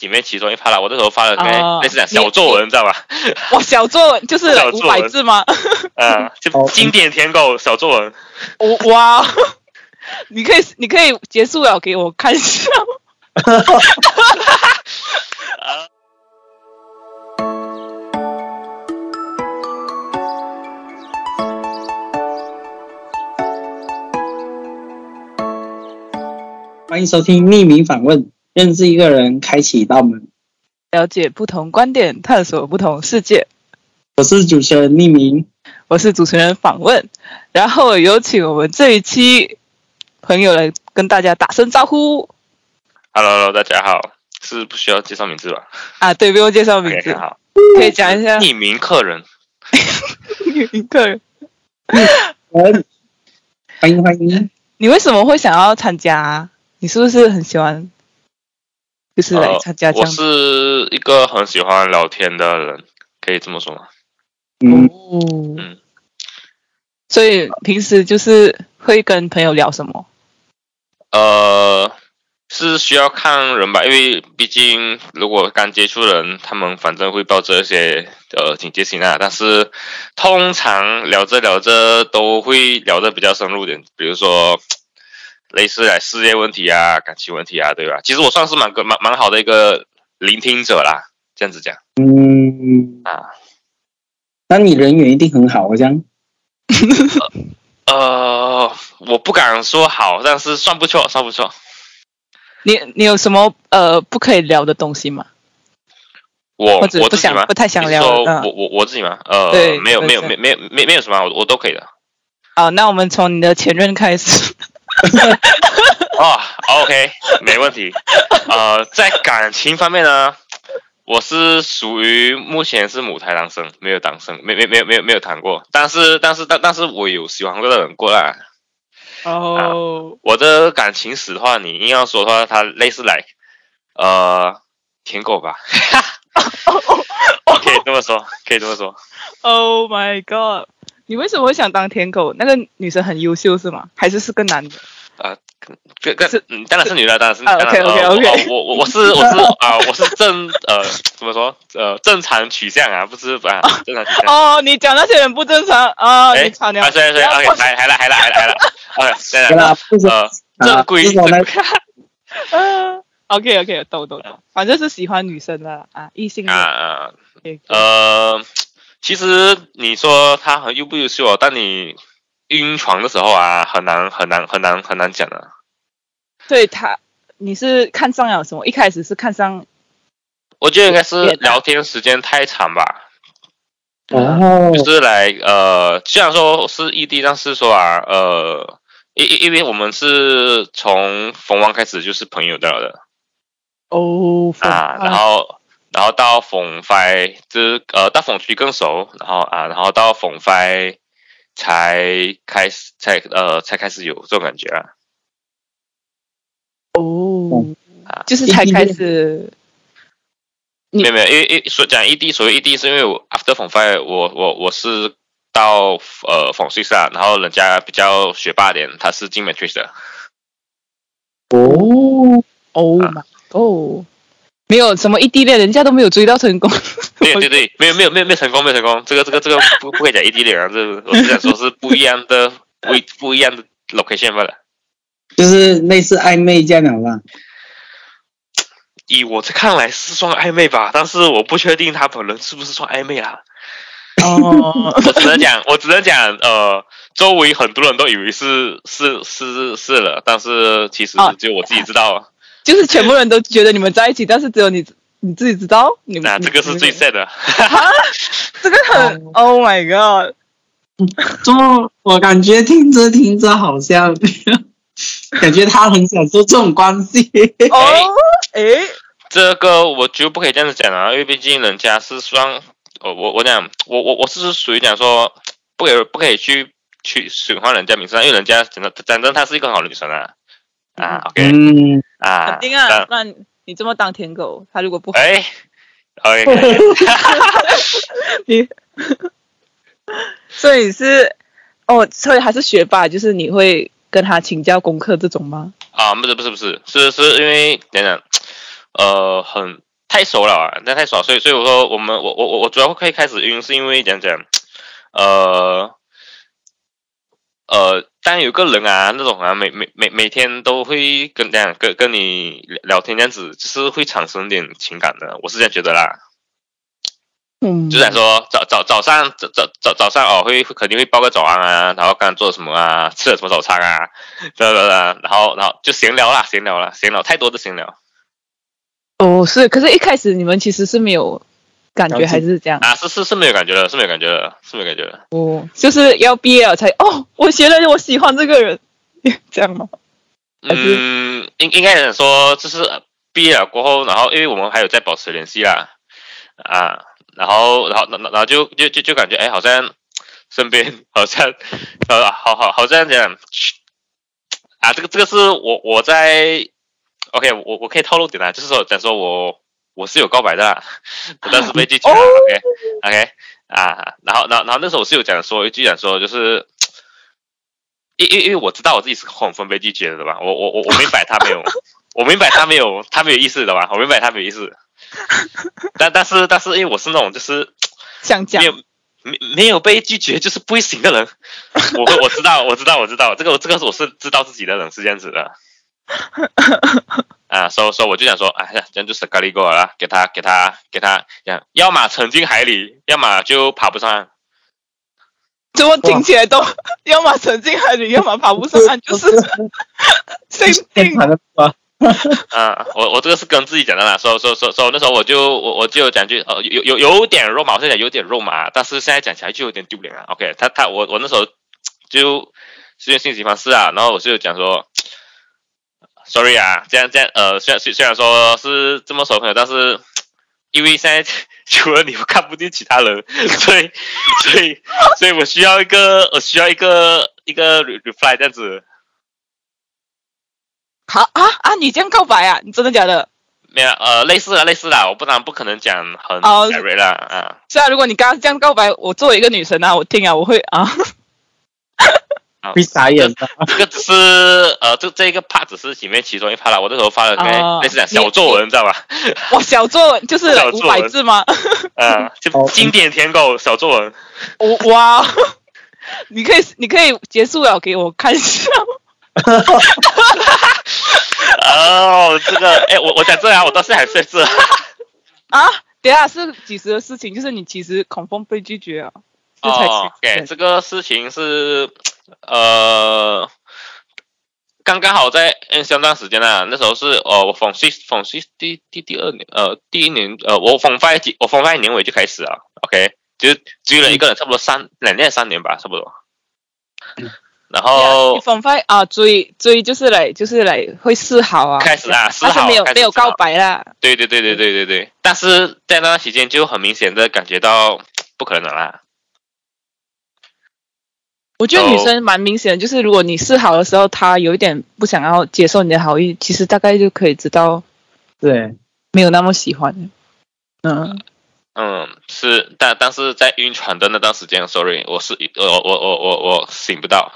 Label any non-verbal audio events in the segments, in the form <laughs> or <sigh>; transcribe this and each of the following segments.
里面其中一趴啦。我那时候发了哦类似讲小作文，你知道吧？<laughs> 哇，小作文就是五百字吗？嗯，<laughs> 就哦经典舔狗小作文。我哇，你可以你可以结束了给我看一下吗。啊 <laughs> 欢迎收听匿名访问，认识一个人，开启一道门。了解不同观点，探索不同世界。我是主持人匿名，我是主持人访问，然后有请我们这一期朋友来跟大家打声招呼 Hello Hello，大家好，是不需要介绍名字吧啊！对，不用介绍名字，好，可以讲一下 <laughs> 匿名客人。匿名客人。嗯欢迎欢迎。你为什么会想要参加、啊？你是不是很喜欢，就是来参加这呃我？是一个很喜欢聊天的人，可以这么说吗？嗯，哦，嗯所以平时就是会跟朋友聊什么？呃，是需要看人吧，因为毕竟如果刚接触人，他们反正会抱着一些呃警戒心啊。但是通常聊着聊着都会聊得比较深入点，比如说类似来事业问题啊、感情问题啊，对吧？其实我算是蛮个蛮蛮好的一个聆听者啦，这样子讲嗯，啊。那你人缘一定很好，好像。<laughs> 呃，我不敢说好，但是算不错，算不错。你你有什么呃不可以聊的东西吗？我我自己吗？想不太想你是说聊嗯我我我自己吗？呃，对没有没有对没没没没有什么，我我都可以的。好，那我们从你的前任开始。<laughs> 哦，OK，没问题。呃，在感情方面呢，我是属于目前是母胎单身，没有单身，没没没有没有没有谈过。但是但是但但是我有喜欢过的人过来。哦，我的感情史的话，你硬要说的话，它类似来呃舔狗吧，<laughs> 可以这么说，可以这么说。Oh my god！你为什么会想当舔狗？那个女生很优秀是吗？还是是个男的？啊这个是嗯，当然是女的，当然是。啊当然 OK，OK，OK 呃我我我我是我是啊、我是正呃怎么说呃正常取向啊，不是啊正常取向。哦，你讲那些人不正常啊！哎你吵鸟。啊，对对，OK，来来了，来了，来了，来了，<laughs> OK，对对啦了，，不正规这种呢嗯，OK OK，懂懂懂，反正是喜欢女生的啊，异性的。啊啊 OK，呃，其实你说他很优不优秀哦，但你晕床的时候啊，很难很难很难很难讲的。所以他你是看上了什么？一开始是看上我觉得应该是聊天时间太长吧，哦，就是来呃，虽然说是异地，但是说啊，呃，因因因为我们是从逢王开始就是朋友的了的哦啊，然后然后到凤飞就是呃到凤区更熟，然后啊，然后到凤飞才开始才呃才开始有这种感觉啊。哦啊，就是才开始没有没有，因为因为说讲异地，所谓异地是因为我 after 凤飞我我我是到呃逢 six 啊，然后人家比较学霸点，他是进 matrix 的。哦，Oh my god！没有什么异地恋，人家都没有追到成功。<laughs> 对对对，没有没有没有没有成功，没有成功。这个这个这个不不可以讲异地恋啊，这我是想说是不一样的不一不一样的 location 罢了。就是类似暧昧这样的吧？以我这看来是算暧昧吧，但是我不确定他本人是不是算暧昧啦。哦，我只能讲，我只能讲，呃，周围很多人都以为是是是是了，但是其实啊只有我自己知道。就是全部人都觉得你们在一起，但是只有你你自己知道。你们那这个是最你 sad 的。这个很 Oh my god！就我感觉听着听着好像，<laughs> 感觉他很享受这种关系。哦，诶，这个我就不可以这样子讲啊，因为毕竟人家是双，我，我我讲，我我我是属于讲说，不可以不可以去去损坏人家名声啊，因为人家真的真正她是一个好女生啊，啊，OK。嗯，啊，肯定啊，不然你这么当舔狗，他如果不好，哎，OK，可以 <laughs> 你，<laughs> 所以是哦，所以还是学霸，就是你会跟他请教功课这种吗？啊，不是不是不是，是是因为等等，呃，很太熟了啊，那太熟，所以所以我说我们我我我我主要可以开始晕，是因为讲讲，呃呃，当有个人啊，那种啊，每每每每天都会跟这样跟跟你聊天这样子，就是会产生点情感的，我是这样觉得啦。嗯，就想说早早早上早早早早上哦，会会肯定会报个早安啊，然后刚刚做了什么啊，吃了什么早餐啊，对对对，然后然后就闲聊啦，闲聊啦，闲聊太多的闲聊哦是，可是一开始你们其实是没有感觉，还是这样？啊，是是是没有感觉了，是没有感觉了，是没有感觉了。哦，就是要毕业了才哦，我觉得我喜欢这个人，<laughs> 这样吗？嗯，应应该讲说，就是毕业了过后，然后因为我们还有在保持联系啦，啊，然后然后然后然后就就就就感觉哎，好像身边 <laughs> 好像呃，好好好像这样啊，这个这个是我我在 OK，我我可以透露点啊，就是说讲说我我是有告白的啦，<laughs> 但是被拒绝了。哦 OK OK 啊，然后然后然后那时候我是有讲说一句讲说就是。因因因为我知道我自己是恐分被拒绝的吧，我我我 <laughs> 我明白他没有，我明白他没有他没有意思的吧，我明白他没有意思，<laughs> 但但是但是因为我是那种就是想讲没有没没有被拒绝就是不会行的人，我会我知道我知道我知道这个这个是我是知道自己的人是这样子的，啊，所以所以我就想说，哎呀，这样就是咖喱过了啦，给他给他给他这样，要么沉进海里，要么就爬不上岸。怎么听起来都 <laughs> 要么沉进海里，要么爬不上岸，就是谁定？谈的吧？啊，我我这个是跟自己讲的啦，所以所以所以所以那时候我就我我就讲句呃有有有点肉麻，我现在有点肉麻，但是现在讲起来就有点丢脸啊。OK，他他我 <laughs> 我那时候就实验信息方式啊，然后我就讲说，sorry 啊，这样这样呃虽然虽虽然说是这么熟朋友，但是因为现在 <laughs> 除了你我看不见其他人，所以所以所以我需要一个我需要一个一个 re- reply 这样子。好啊啊！你这样告白啊？你真的假的？没有，呃，类似的，类似的，我不然不可能讲很哦 direct 啦，啊，是啊如果你刚刚这样告白，我作为一个女生啊，我听啊，我会啊，啊会傻眼的。这个只是呃，这这一个 part 只是里面其中一 part 啦，我那时候发了个哦类似讲小作文，你知道吧？哇，小作文就是五百字吗？啊，就哦经典舔狗小作文，我哇，你可以你可以结束了给我看一下。<laughs> 哦，这个，哎，我我讲这啊，我到现在还在这，啊，等一下是几时的事情？就是你其实恐风被拒绝啊，这才哦这个事情是呃。刚刚好在嗯相当时间啊，那时候是呃我逢系逢系第第第二年呃第一年呃我逢发几我逢发年尾就开始了，OK，就是追了一个人差不多三两年三年吧，差不多。然后啊，追追就是来就是来会示好啊，开始啊示好没有没有告白啦。对对对对对对对，但是在那段时间就很明显的感觉到 <tsk> 不可能啦。我觉得哦女生蛮明显的，就是如果你示好的时候，她有一点不想要接受你的好意，其实大概就可以知道对，没有那么喜欢。嗯，嗯，是，但但是在晕船的那段时间，sorry，我是我我我我我我醒不到。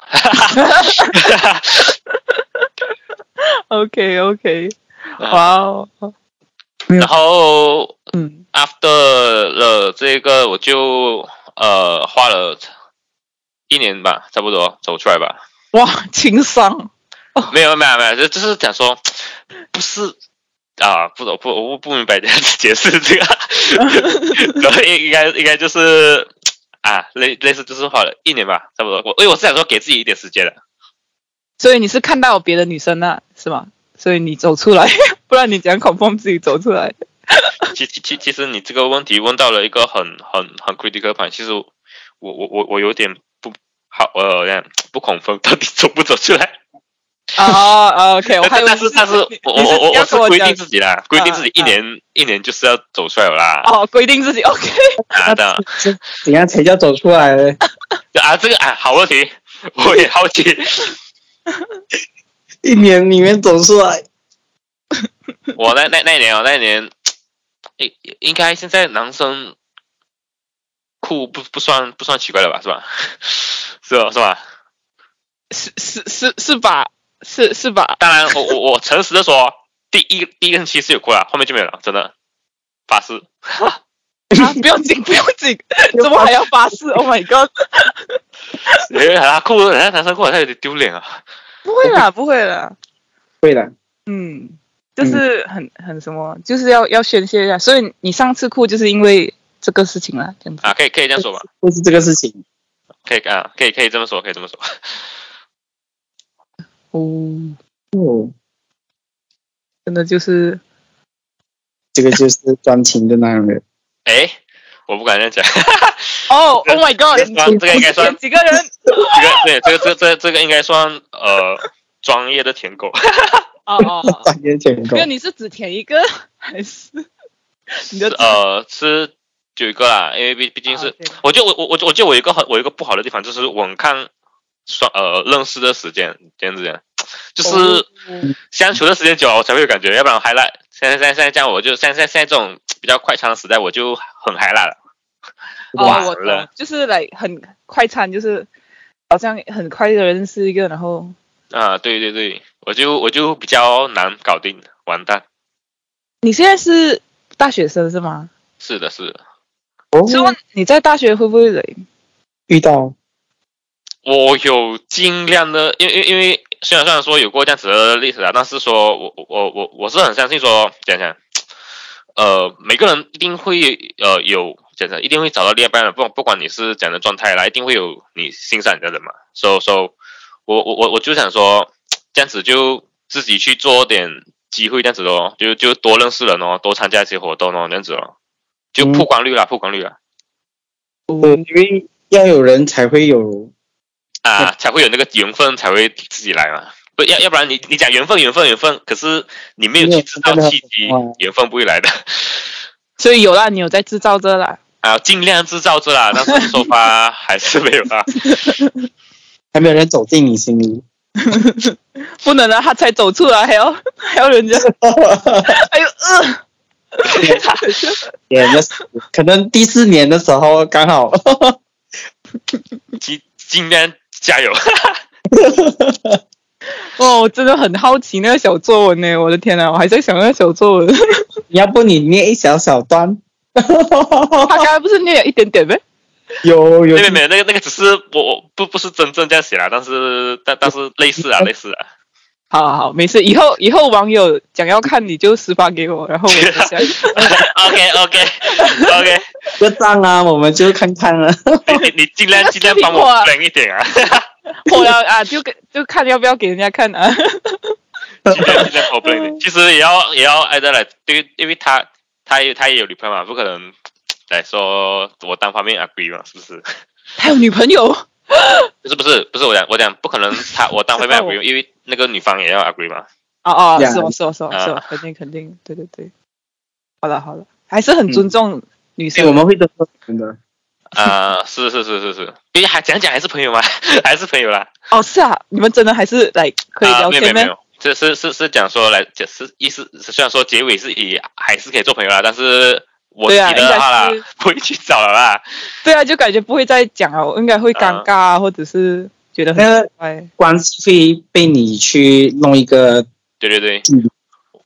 OK OK，啊哇哦，然后嗯，after 了这个，我就呃花了一年吧，差不多走出来吧。哇，情商，没有没有没有，就就是讲说，不是啊，不懂不，我不明白这样子解释这个，然后应应该应该就是啊，类类似就是花了一年吧，差不多。我因为我是想说给自己一点时间的。所以你是看到别的女生了，是吗？所以你走出来，<laughs> 不然你讲恐风自己走出来。<laughs> 其其其其实你这个问题问到了一个很很很 critical point，其实我我我我有点不好呃，这样不恐风到底走不走出来？哦哦，OK，<laughs> 我还以为但是但是我我我我是规定自己啦，规定自己一年一年就是要走出来了啦。哦，规定自己 OK，<laughs> 啊的这 <laughs> 怎样才叫走出来呢？啊，这个啊好问题，我也好奇。一年里面走出来，我那那那一年哦，那一年应应该现在男生酷不不算不算奇怪了吧？是吧？是吧？是吧？是是是是吧？是是吧？当然，我我我诚实的说，第一第一个星期是有哭了，后面就没有了，真的。发誓。<laughs> 啊，不要紧，不要紧，<laughs> 怎么还要发誓？Oh my god！<laughs> 诶，他哭，人家男生哭，他有点丢脸啊。不会啦，不会啦，会的，嗯，就是很很什么，就是要要宣泄一下。所以你上次哭就是因为这个事情啦，这样子。啊，可以可以这样说吧？就是这个事情。可以啊，可以可以这么说，可以这么说。哦，哦，真的就是这个就是专情的男人。哎，我不敢这样讲。哦，Oh my god！这个这个应该算几个人？这个对，这个这这这个应该算呃专业的舔狗。哦哦，哦专业舔狗那，你是只舔一个还是你的？呃，是有一个啦，因为毕毕竟是啊我就我我我我就我一个很我一个不好的地方，就是我们看双呃认识的时间这样子讲，就是哦。相处的时间久了我才会有感觉，要不然我 highlight 现在现在现在这样我就现在现在这种比较快餐的时代我就很 highlight 了。哦，哇我就是来很快餐，就是好像很快的认识一个，然后啊，对对对，我就我就比较难搞定，完蛋。你现在是大学生是吗？是的，是的，哦，请问你在大学会不会累？遇到我有尽量的，因为因为虽然虽然说有过这样子的例子啊，但是说我我我我我是很相信说讲讲，呃，每个人一定会呃有讲讲，一定会找到另一半的，不不管你是怎样的状态啦，一定会有你欣赏你的人嘛。So so，我我我我就想说，这样子就自己去做点机会这样子咯，就就多认识人哦，多参加一些活动哦，这样子哦，就嗯曝光率啦，曝光率啦。对，因为要有人才会有，啊，才会有那个缘分，才会自己来嘛。不要，要不然你你讲缘分，缘分，缘分，可是你没有去制造契机，缘分不会来的。所以有啦，你有在制造着啦。啊，尽量制造着啦，但是说法 <laughs> 还是没有啦。<laughs> 还没有人走进你心里。<laughs> 不能让他才走出来，还要还要人家，哎呦呃，<laughs> 可能第四年的时候刚好，尽尽量加油。<laughs> 哦，我真的很好奇那个小作文呢，我的天呐，我还在想那个小作文，<laughs> 要不你念一小小段。他刚才不是念了一点点呗？有有没有没有，那个那个只是我我不不是真正这样写啦，但是但但是类似啊类似啊。好好好，没事，以后以后网友想要看你就私发给我，然后我就下 OK OK OK，个账啊，我们就看看了。<laughs> 你你你尽量尽量帮我 plan 一点啊，<laughs> 我要啊，就给就看要不要给人家看啊。<laughs> 尽量尽量帮我 plan 一点。其实也要也要挨着来，对，因为他他也他也有女朋友嘛，不可能来说我单方面 agree 嘛，是不是？他有女朋友，不是不是不是我讲我讲不可能他我单方面 agree，因为那个女方也要 agree 吗。哦哦，是哦是哦是哦啊是哦，肯定肯定，对对对。好了好了，还是很尊重女，生。我们会都说真的。啊、是是是是是，因为还讲讲还是朋友嘛，<laughs> 还是朋友啦。哦是啊，你们真的还是来可以啊，聊天吗？没有没有没有，这是是是讲说来，就是意思虽然说结尾是以还是可以做朋友啦，但是我自己对啊的话啦应该是，<laughs> 不会去找了啦。对啊，就感觉不会再讲了，我应该会尴尬啊，或者是觉得很那个奇怪。关系会被你去弄一个对对对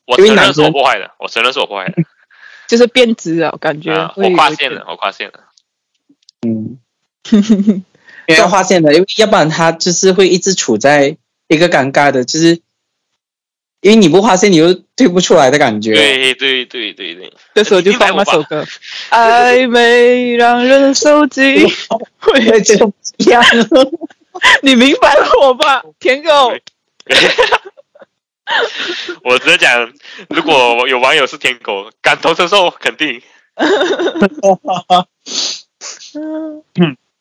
我承认是我破坏的，我承认是我破坏的，<laughs> 就是变质啊，我感觉啊，我跨线了，我跨线了。嗯，<laughs> 要跨线的，因为要不然他就是会一直处在一个尴尬的，就是因为你不划线，你又推不出来的感觉。对对对对对，这时候就放那首歌，暧昧让人受尽。对，这个不一样。<laughs> 你明白了我吧，舔狗？我 <laughs> 只是讲，如果我有网友是舔狗，感同身受，肯定。<laughs>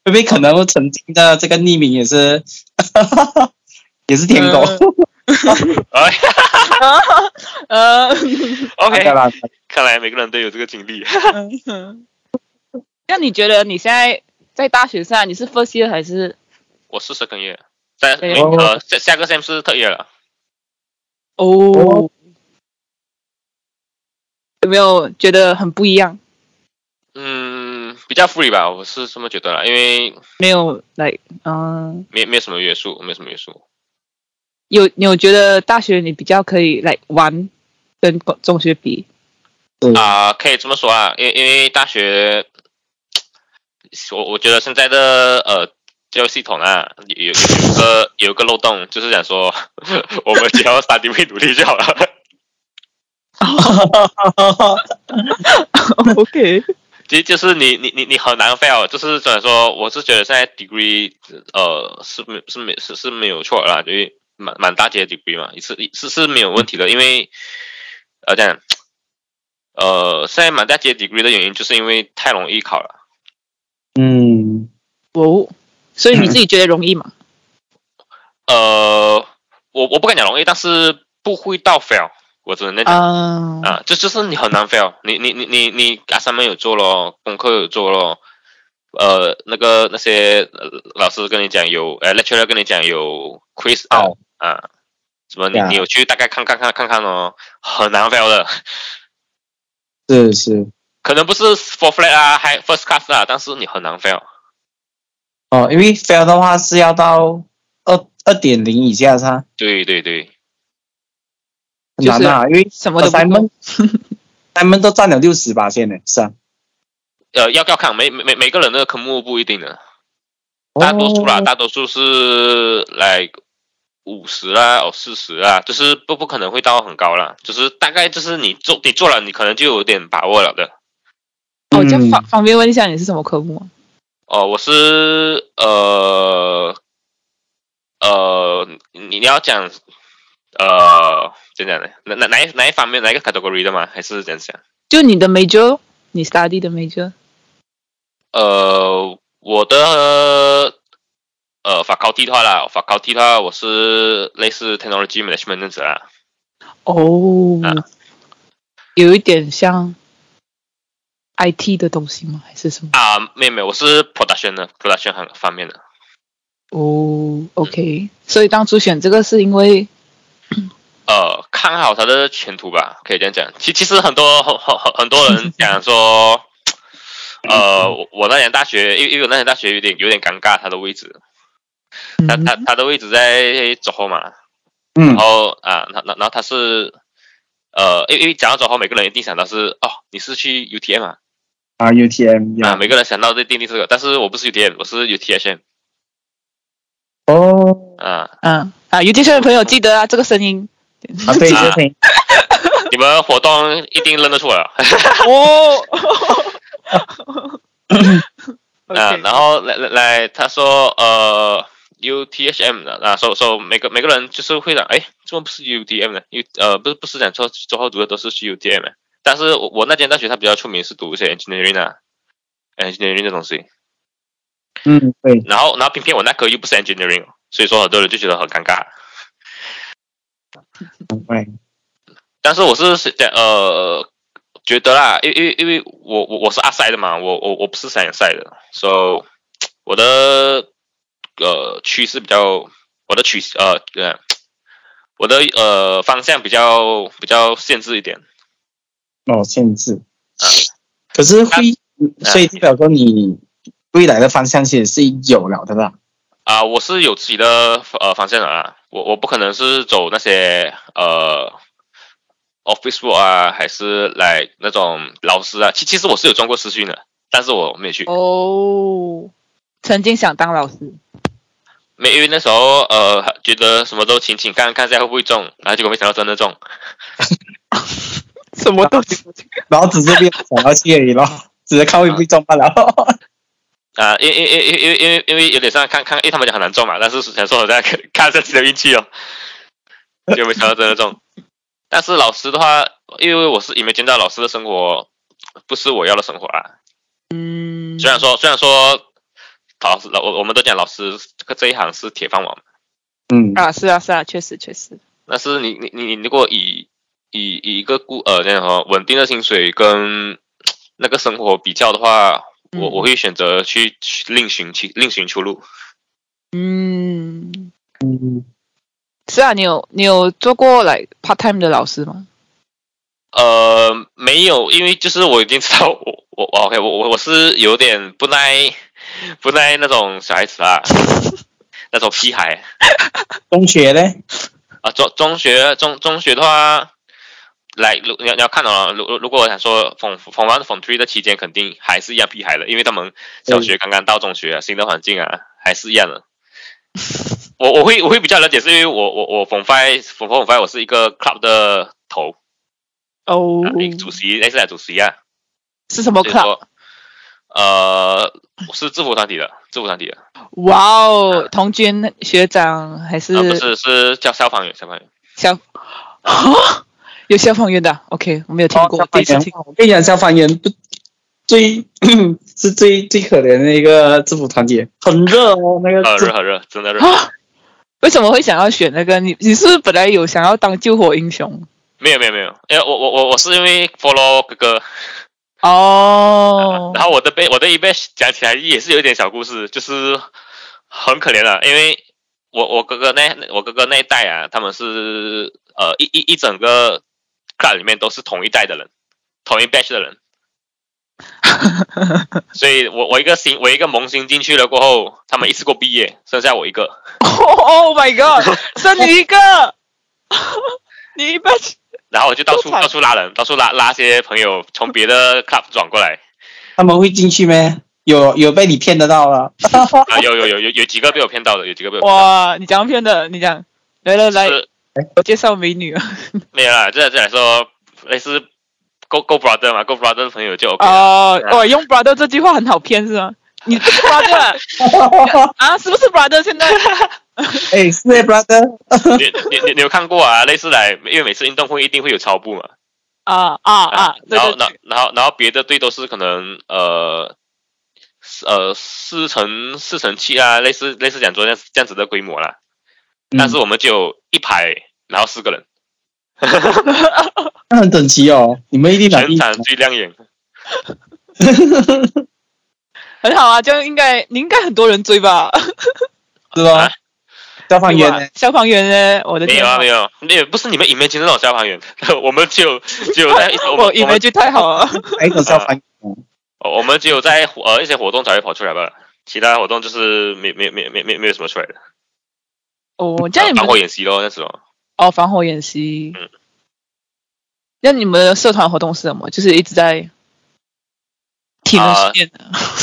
因为可能曾经的这个匿名也是，也是舔狗。哎呃，，OK，啦，看来每个人都有这个经历。嗯那你觉得你现在在大学上你是 first year 还是？我是 second year，在对明呃下下个 sem 是 third year 了。哦，有没有觉得很不一样？嗯，比较 free 吧，我是这么觉得啦，因为没有，like，嗯、没没有什么约束，没有什么约束。有你有觉得大学你比较可以来玩，跟中学比？对啊、可以这么说啊，因为因为大学，我我觉得现在的呃教育系统啊，有有有个有个漏洞，就是想说我们只要三 D 努力就好了。<laughs> OK，其实就是你你你你很难 fail，就是怎么说？我是觉得现在 degree 呃是没是没是是没有错啦，因为满满大街的 degree 嘛，是是是没有问题的，因为呃这样呃现在满大街 degree 的原因就是因为太容易考了。嗯，哦，所以你自己觉得容易吗？<laughs> 呃，我我不敢讲容易，但是不会到 fail，我只能这样讲。啊，啊，就就是你很难 fail，你你你你你 assignment 有做咯，功课有做咯，呃，那个那些、呃老师跟你讲有，呃，lecturer 跟你讲有 quiz 啊、哦啊，什么你呀你有去大概看看看看看哦，很难 fail 的，是是可能不是 for flat 啊，还 first class 啊，但是你很难 fail。哦，因为 fail 的话是要到二二点零以下是吧？对对对，很难啊，因为什么都不 assignment <laughs> assignment 都占了六十八线呢，是啊，呃，要要看每每每每个人的科目不一定的，大多数啦，哦大多数是来五十啦，哦四十啦，就是不不可能会到很高啦，就是大概就是你做你做了，你可能就有点把握了的。哦，这样嗯。方方便问一下你是什么科目吗？哦，我是呃呃，你你要讲呃怎讲的？哪哪哪一哪一方面哪一个 category 的吗？还是怎样讲？就你的 major，你 study 的 major。呃，我的呃法考题的话啦，法考题的话，我是类似 technology management 这样子啦。哦，啊有一点像 IT 的东西吗？还是什么？啊，没有没有，我是 production 的 production 行方面的。哦，OK，所以当初选这个是因为呃，看好它的前途吧，可以这样讲。其其实很多很很很很多人讲说，<laughs> 呃，我我那年大学，因为因为我那年大学有点有点尴尬，它的位置，它它它的位置在左后嘛，嗯然后啊，然然然后它是，呃，因为因为讲到左后，每个人一定想到是哦，你是去 UTM 啊，啊 UTM 啊，每个人想到的定定这个，但是我不是 UTM，我是 UTHM 哦。啊，嗯啊，有电视的朋友记得啊，这个声音。啊对，啊。这声音。<laughs> 你们活动一定认得出来了。哦。<laughs> 啊，然后来来来，他说呃 UTHM 的啊，说说每个每个人就是会讲，哎，怎么不是 UTM 呢？U 呃不是不是讲说之后读的都是去 UTM，的但是我我那间大学它比较出名是读一些 engineering 啊，engineering 的东西，嗯对，然后然后偏偏我那科又不是 engineering，所以说很多人就觉得很尴尬。不会，但是我是是呃觉得啦，因为因为因为我我我是阿塞的嘛，我我我不是三眼赛的，so 我的呃趋势比较，我的趋势呃对，我的呃方向比较比较限制一点。哦限制。啊，可是会，啊。所以代表说你未来的方向其实是有了的啦，啊、我是有自己的呃方向的啦，我我不可能是走那些呃 office work 啊，还是来那种老师啊。其其实我是有装过师训的，但是我没去，哦，曾经想当老师，没因为那时候呃觉得什么都请请看看一下会不会中，然后结果没想到真的中。什么都然后只是没有想要去而已咯，只是看会不会中罢了。<laughs> 啊，因因因因因因为因为有点像看看，因为他们讲很难中嘛，但是想说我在看看一下自己的运气哦，<laughs> 就没想到真的中。但是老师的话，因为我是 imagine 到老师的生活不是我要的生活啊。嗯，虽然说虽然说老师老我我们都讲老师这个这一行是铁饭碗，嗯啊，是啊是啊，确实确实，但是你你你你如果以以以一个固呃那样说稳定的薪水跟那个生活比较的话，我嗯我会选择去去另寻其另寻出路。嗯，嗯，是啊，你有你有做过来 part time 的老师吗？呃，没有，因为就是我已经知道我我我 OK，我我我是有点不耐不耐那种小孩子啊，那种屁孩中学呢？啊。中中学中中学的话，来，如你要你要看到，如如如果我想说逢逢 one 逢 three 的期间，肯定还是一样屁孩的，因为他们小学刚刚到中学啊，新的环境啊，还是一样的。<laughs> 我我会我会比较了解，是因为我我我逢 five 逢逢 five 我是一个 club 的头哦主席类似来主席啊，是什么 club？呃，我是制服团体的，制服团体的，哇哦，童军学长还是啊不是是叫消防员，消防员。消啊？<laughs> 有消防员的，OK，我没有听过，消防员第一次听。，我跟你讲，消防员不最 <coughs> 是最最可怜的一个制服团体，很热哦，那个制很热很热，真的热。啊？为什么会想要选那个？你你是不是本来有想要当救火英雄？没有没有没有，因为我我我我是因为 follow 哥哥，哦，然后我的背我的一辈讲起来也是有一点小故事，就是很可怜了，因为我我哥哥那我哥哥那一代啊，他们是呃一一一整个 club 里面都是同一代的人，同一 batch 的人，<laughs> 所以我我一个新我一个萌新进去了过后，他们一次过毕业，剩下我一个，<laughs> Oh my God，剩你一个，<laughs> 你一般然后我就到处到处拉人，到处拉拉些朋友从别的 club 转过来。他们会进去咩？有有被你骗得到了？啊，有有有有有几个被我骗到的，有几个被我骗到哇，你讲骗的，你讲来来来，是我介绍美女啊。<laughs> 没有啦，这这来说类似 Go Go Brother 嘛，Go Brother 的朋友就 OK 了。哦，我用 brother 这句话很好骗是吗？你 brother <laughs> 啊？是不是 brother？现在 <laughs> 哎，是欸 brother，你你你你有看过啊？类似来，因为每次运动会一定会有超步嘛，啊啊啊！然后然对对，然后然后别的队都是可能呃呃四乘四乘七啊，类似类似讲说这样这样子的规模啦。但是我们就有一排，然后四个人，<laughs> 那很整齐哦，你们一定全场最亮眼。<laughs> 很好啊，这样应该你应该很多人追吧？<laughs> 是吧啊？消防员呢？消防员呢？我的天没有啊，没有，没有，不是你们 imagine 那种消防员，我们只有只有在我们 image 太好了。哪一种消防员？哦我们只有在呃一些活动才会跑出来吧，其他活动就是没没没没没没有什么出来的。哦，这样你们防火演习咯，那时候。哦，防火演习。嗯。那你们的社团活动是什么？就是一直在。啊、呃！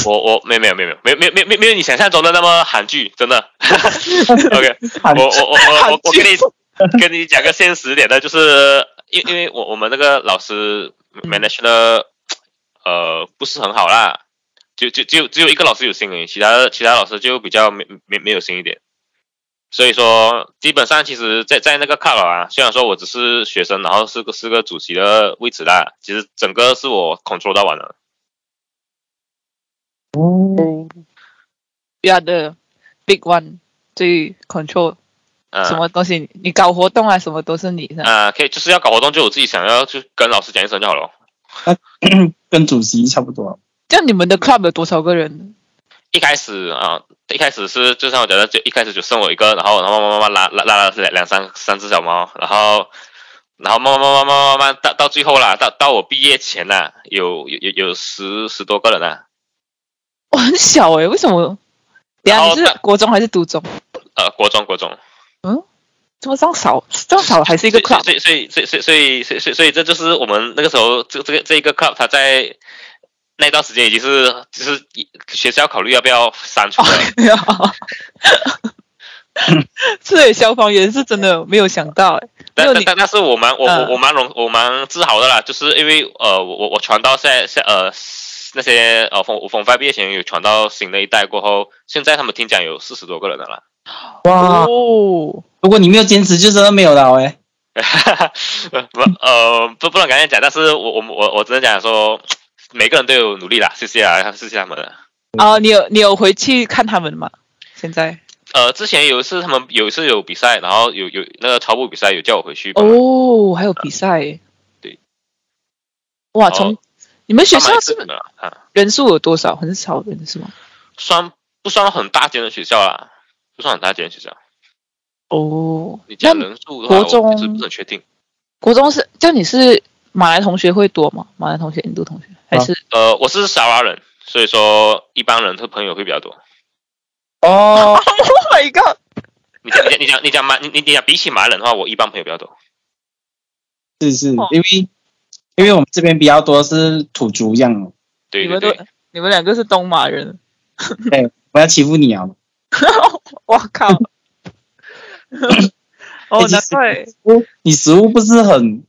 我我没没有没有没有没没没没有你想象中的那么韩剧，真的。<laughs> OK，我我我我我跟你跟你讲个现实点的，就是因因为我我们那个老师 manage 的呃不是很好啦，就就就只有一个老师有心，其他其他老师就比较没没没有心一点。所以说，基本上其实在，在那个 club 啊，虽然说我只是学生，然后是个是个主席的位置啦，其实整个是我 control 到完了。哦，You are the big one，最 control 嗯、什么东西？你搞活动啊，什么都是你？啊、可以，就是要搞活动，就我自己想要，去跟老师讲一声就好了。<coughs> 跟主席差不多。这样你们的 club 有多少个人？一开始啊，一开始是，就像我觉得，就一开始就剩我一个，然后慢慢慢慢拉拉拉了两两三三只小猫，然后然后慢慢慢慢慢慢到到最后啦，到到我毕业前呢，有有有有十十多个人啊。我很小哎，为什么？也是国中还是读中？呃，国中国中。嗯，怎么这么少？这么少还是一个 club？所以所以所以所以所以所以所以这就是我们那个时候这这个这个 club 它在。那段时间已经是就是学校考虑要不要删除了。是消防员是真的没有想到哎、但但但但是我蛮我嗯我我蛮荣我蛮自豪的啦，就是因为呃我我我传到现在现呃那些呃风风发毕业前有传到新的一代过后，现在他们听讲有四十多个人的啦。哇，哦，如果你没有坚持，就真的没有了哎。<laughs> 不呃不不能敢讲，但是我我我我只能讲说每个人都有努力啦，谢谢啊，谢谢他们了。啊，你有你有回去看他们吗？现在呃，之前有一次他们有一次有比赛，然后有有那个超步比赛，有叫我回去。哦，还有比赛欸。对。哇，从你们学校是人数有多少？很少人是吗？算不算很大间的学校啦？不算很大间的学校。哦，你那讲人数的话，国中我不是很确定。国中是这样？你是马来同学会多吗？马来同学、印度同学还是？呃，我是沙拉人，所以说一般人和朋友会比较多。哦，<laughs> Oh my god！你讲你讲你讲你讲马你你你讲比起马来人的话，我一般朋友比较多。是是，哦因为因为我们这边比较多是土族这样，对对你们都对，你们两个是东马人，对，<laughs> 我要欺负你啊！<laughs> 我靠！哦，难怪我你食物不是很，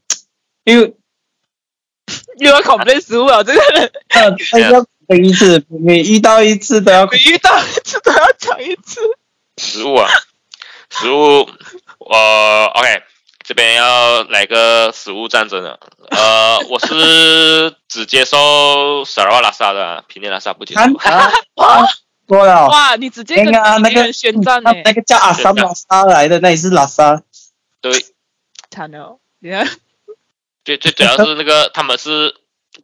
因为又要 complain 食物了，这个人呃，他要等一次，每遇到一次都要每遇到一次都要讲一次。食物啊，食物，我 OK，这边要来个食物战争了。呃，我是只接受沙拉瓦拉萨的，平内拉萨不接受。啊啊，<laughs> 哇说了，哇，你直接跟那个啊那个别人宣战呢那，那个叫阿萨拉萨来的，那也是拉萨，对，惨了！你看，最最主要是那个他们是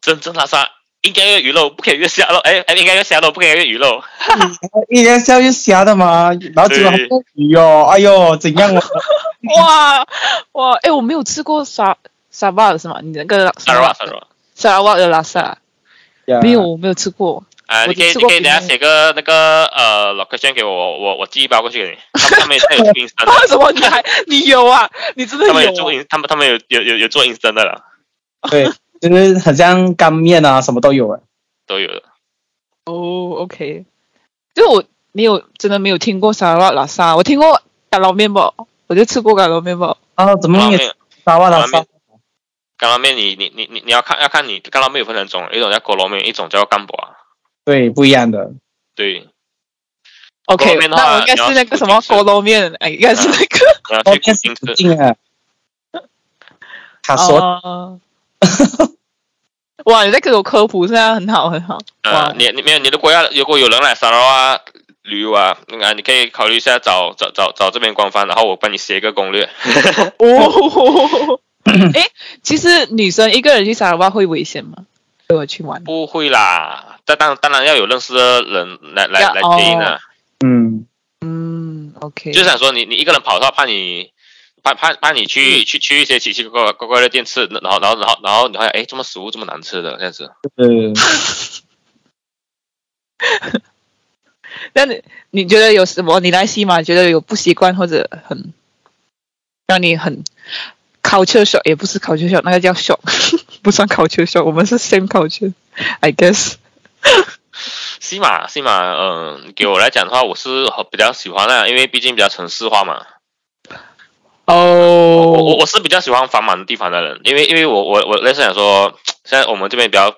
真正拉萨，应该要鱼肉，不可以越虾肉。哎哎，应该要虾肉，不可以越鱼肉。<laughs> 应该是要用虾的嘛，然后结果还有鱼哦，哎呦，怎样啊？<laughs> 哇哇，哎，我没有吃过沙沙巴的是吗？你那个沙拉瓦沙拉。沙拉瓦的拉萨没有，我没有吃过。啊，你可以你可以等下写个那个呃 location 给我，我我我寄一包过去给你。他们他们也有 <laughs> 做 instant 的，为什么你还你有啊？你真的他们有有啊？做 in 他们他们有有有有做 instant 的了，<laughs> 对，就是很像干面啊，什么都有哎。都有的。哦，OK，就我没有真的没有听过沙拉拉沙，我听过干捞面包，我就吃过干捞面包。啊，怎么也干捞面，沙拉拉萨干捞面？干捞面你你你你你要看要看你干捞面有分两种，一种叫锅捞面，一种叫干巴。对，不一样的。对，OK，那我应该是那个什么锅捞面，哎，应该是那个。然后去后面是古啊。他说哦哇，你在给我科普，现在很好很好。呃哇，你你没有你如果要如果有人来沙拉瓦旅游啊，那个你可以考虑一下找找找找这边官方，然后我帮你写一个攻略。<laughs> 哦，<laughs> 哎，其实女生一个人去沙拉瓦会危险吗？跟我去玩。不会啦，但当当然要有认识的人来来要来接应的。嗯，嗯，OK，就想说你你一个人跑的话，怕你怕怕怕你去去去一些奇奇怪怪怪怪的店吃，然后然后然后然后你会哎，这么食物这么难吃的这样子。嗯，<laughs> 那你你觉得有什么？你来西马觉得有不习惯或者很让你很 culture shock，也不是 culture shock，那个叫 shock，不算 culture shock，我们是 same culture，I guess。<laughs> 西马西马，嗯、给我来讲的话，我是比较喜欢的，因为毕竟比较城市化嘛。我我哦，我是比较喜欢繁忙的地方的人，因为因为我我我类似想说，现在我们这边比较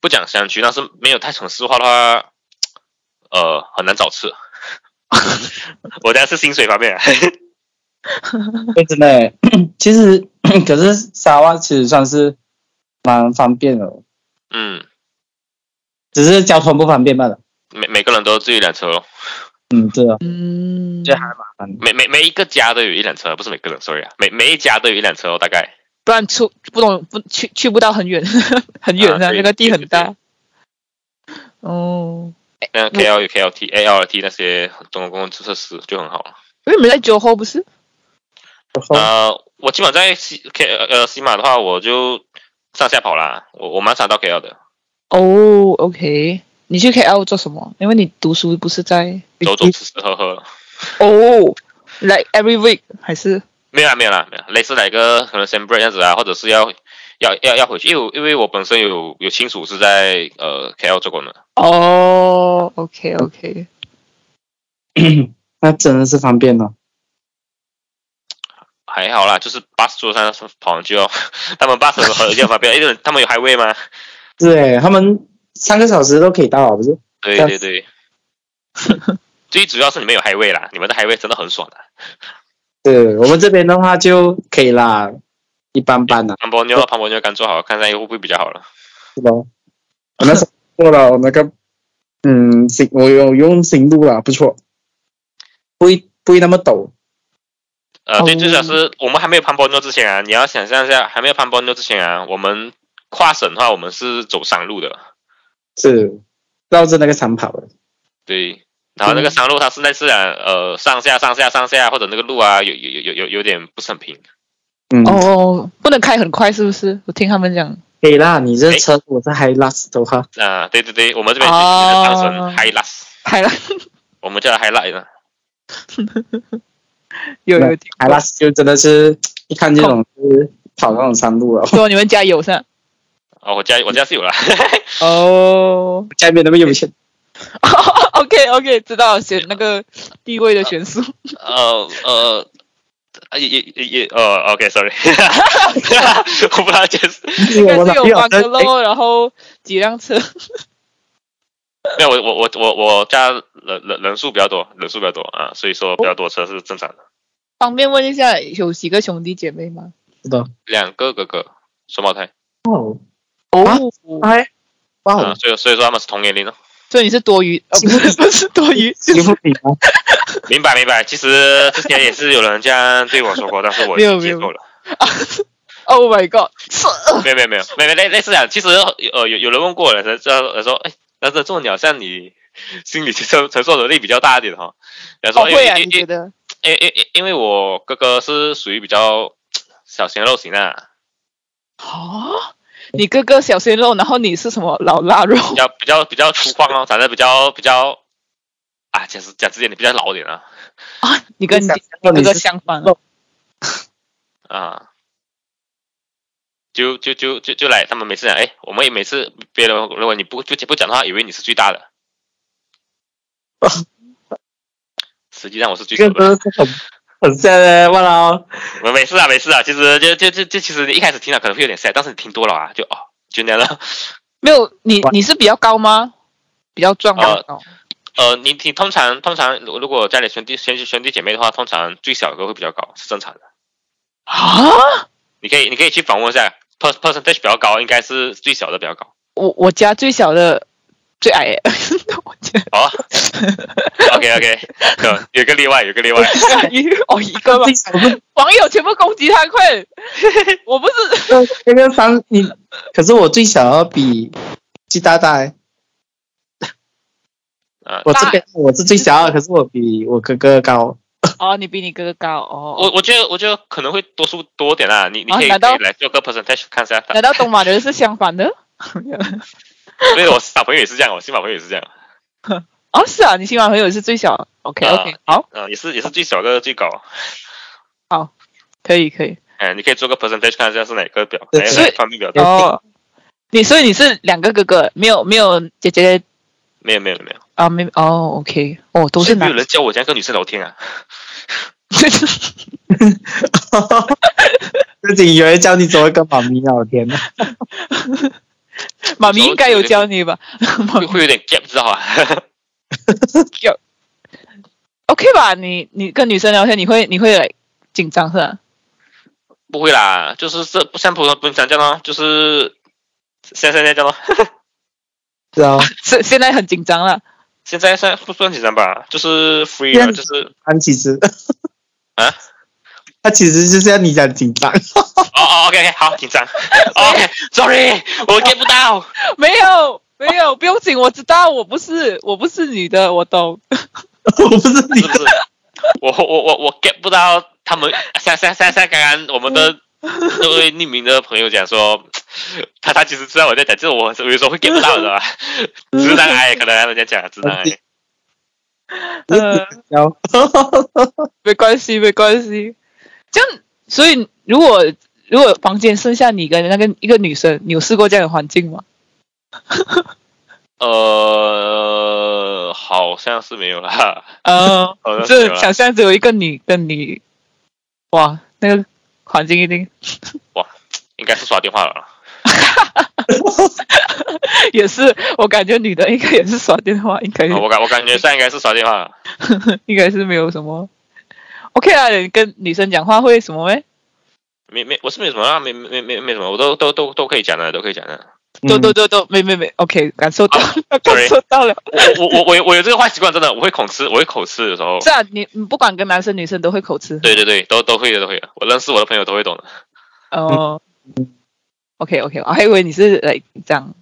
不讲山区，但是没有太城市化的话，呃，很难找吃。<laughs> 我家是薪水方面啊，对，真的欸。其实，<coughs> 可是沙湾其实算是蛮方便的，嗯，只是交通不方便罢了。每每个人都有自己一辆车咯，嗯，对啊，嗯，这还麻烦。每每每一个家都有一辆车，不是每个人，sorry 啊，每每一家都有一辆车哦，大概。不然出不懂不去去不到很远，<laughs> 很远的、啊那个地很大。哦，那 KL 有 KLT、ALT 那些中国公共设施就很好了。因为你们在九号不是？呃，我基本在西 K 呃西马的话，我就上下跑啦，我我蛮常到 KL 的，哦，OK，你去 KL 做什么？因为你读书不是在走走吃吃喝喝。哦，like every week 还是没有啦，没有啦，没有啦，类似来个可能 s e m break 这样子啊，或者是要要要要回去，因为我因为我本身有有亲属是在呃 KL 做工的，哦，OK OK，<coughs> 那真的是方便了。还好啦，就是 bus 坐上跑上去哦，<laughs> 他们 bus 很很 <laughs> 方便，因为他们有 highway 吗？是诶，他们三个小时都可以到，不是？对对对，<laughs> 最主要是你们有 highway 啦，你们的 highway 真的很爽的。对，我们这边的话就可以啦，一般般啦，庞博妞庞博妞刚做好，看看会不会比较好了。是吧。我那时候做了那个，嗯，行，我有用行路了，不错，不会不会那么陡。呃，最主要是我们还没有潘波妞之前啊，你要想象一下，还没有潘波妞之前啊，我们跨省的话，我们是走山路的，是绕着那个山跑的。对。然后那个山路它是类似啊，呃，上下上下上下，或者那个路啊，有有有有有有点不是很平。嗯，哦，不能开很快是不是？我听他们讲，可以啦，你这诶车我是 High Last 的话，啊、对对对，我们这边哦就是当成 high last，开了我们叫它 high light 的。<laughs> 有有听 High 过 Last 就真的是一看这种是跑那种山路了。说你们家有是吧？哦，我家我家是有啦。<laughs> 哦家里面那么有钱，，<laughs> OK OK，知道选那个地位的选数。呃呃，也也也也呃，OK，sorry，<laughs> 我不知道解释。应该是有房的的喽，然后几辆车。没有，我我我我我家人人人数比较多，人数比较多啊，所以说比较多车是正常的。方便问一下，有几个兄弟姐妹吗？知道两个哥哥，双胞胎哦，哦，哎，哇啊，哦，所以所以说他们是同年龄的。所以你是多余，呃，不是不是多余，欺负你吗？<laughs> 明白明白，其实之前也是有人这样对我说过，但是我接受了。<laughs> Oh my god！是没有没有没有没有类类似这样，其实呃有有人问过了，才知道说，哎，但是这种鸟像你心理承承受能力比较大一点哈。会啊？你觉得？因因因为因为我哥哥是属于比较小鲜肉型的，啊？你哥哥小鲜肉，然后你是什么老腊肉？比较比较比较粗犷哦，长得比较比较啊，讲实讲直接你，比较老一点啊啊？你跟你你哥哥相反啊肉啊。就就就就就来，他们每次讲，哎，我们也每次别人如果你不就不讲的话，以为你是最大的，<laughs> 实际上我是最这个小的。很 <laughs> 很 sad 的，哇啦，没没事啊，没事啊。其实就就就就其实你一开始听了可能会有点 sad，但是你听多了啊，就哦就那样了。<laughs> 没有，你你是比较高吗？比较壮，比较高。呃，你你通常通常如如果家里兄弟兄弟兄弟姐妹的话，通常最小的会比较高，是正常的。啊？你可以你可以去访问一下，per percentage 比较高，应该是最小的比较高。我我家最小的最矮耶，好、OK OK，<laughs> 有有个例外，有个例外。一哦一个吧最。小是网友全部攻击他，快！<laughs> 我不是那个三你，可是我最小要比鸡大大欸。啊，我这边我是最小的，可是我比我哥哥高。哦，你比你哥哥高哦。我我觉得我觉得可能会多数多点啊，你你可以,、来做个 percentage 看一下。难道东马人是相反的？<laughs> 所以我小朋友也是这样，我新马朋友也是这样。<laughs> 哦，是啊，你新马朋友是最小。OK 啊 OK，好，嗯、也是也是最小的最高。好可以可以。哎，你可以做个 percentage 看一下是哪个表，哪对方面表大。哦，你所以你是两个哥哥，没有没有姐姐没有没有没有，啊？没哦，OK，哦，都是男没有。人教我这样跟女生聊天啊。<laughs> 自己以为教你怎么跟妈咪聊天呢？<laughs> <laughs> 妈咪应该有教你吧？会会有点 gap，知道吧？<laughs> OK 吧？你你跟女生聊天，你会你会紧张是吧？不会啦，就是这不像普通平常这样咯，就是现在现在这样咯。知 <laughs> 道是现在很紧张了。现在算不算紧张吧？就是 free 就是安其实啊，他其实就是要你讲紧张。哦哦，OK OK，<laughs> 好紧张。OK，Sorry，我 get 不到。没有没有，不用紧，我知道我不是我不是女的，我懂。<laughs> 我不是你的？我我我我 get 不到他们像像像像刚刚我们的 <laughs> 那位匿名的朋友讲说，他他其实知道我在讲，就是我有时候会 get 不到的吧，直男癌可能他们在讲直男癌。呃，然后没关系没关系。这样，所以如果如果房间剩下你跟那个一个女生，你有试过这样的环境吗？<laughs> 呃，好像是没有啦，呃，<laughs> 好像是就想象只有一个你跟你，哇，那个环境一定 <laughs> 哇应该是刷电话了。也是，我感觉女的应该也是耍电话，应该呃我感我感觉上应该是刷电话了。应该是没有什么。OK 啊，你跟女生讲话会什么咩？没没，我是没什么啊，没没没没什么，我都都都都可以讲的，都可以讲的。都都都都没没没，OK，感受到，感 sorry 受到了。我我我有我有这个坏习惯，真的，我会口吃，我会口吃的时候。是啊，你你不管跟男生女生都会口吃。对对对，都都会的，都会的。我认识我的朋友都会懂的。哦、OK OK，我还以为你是来讲，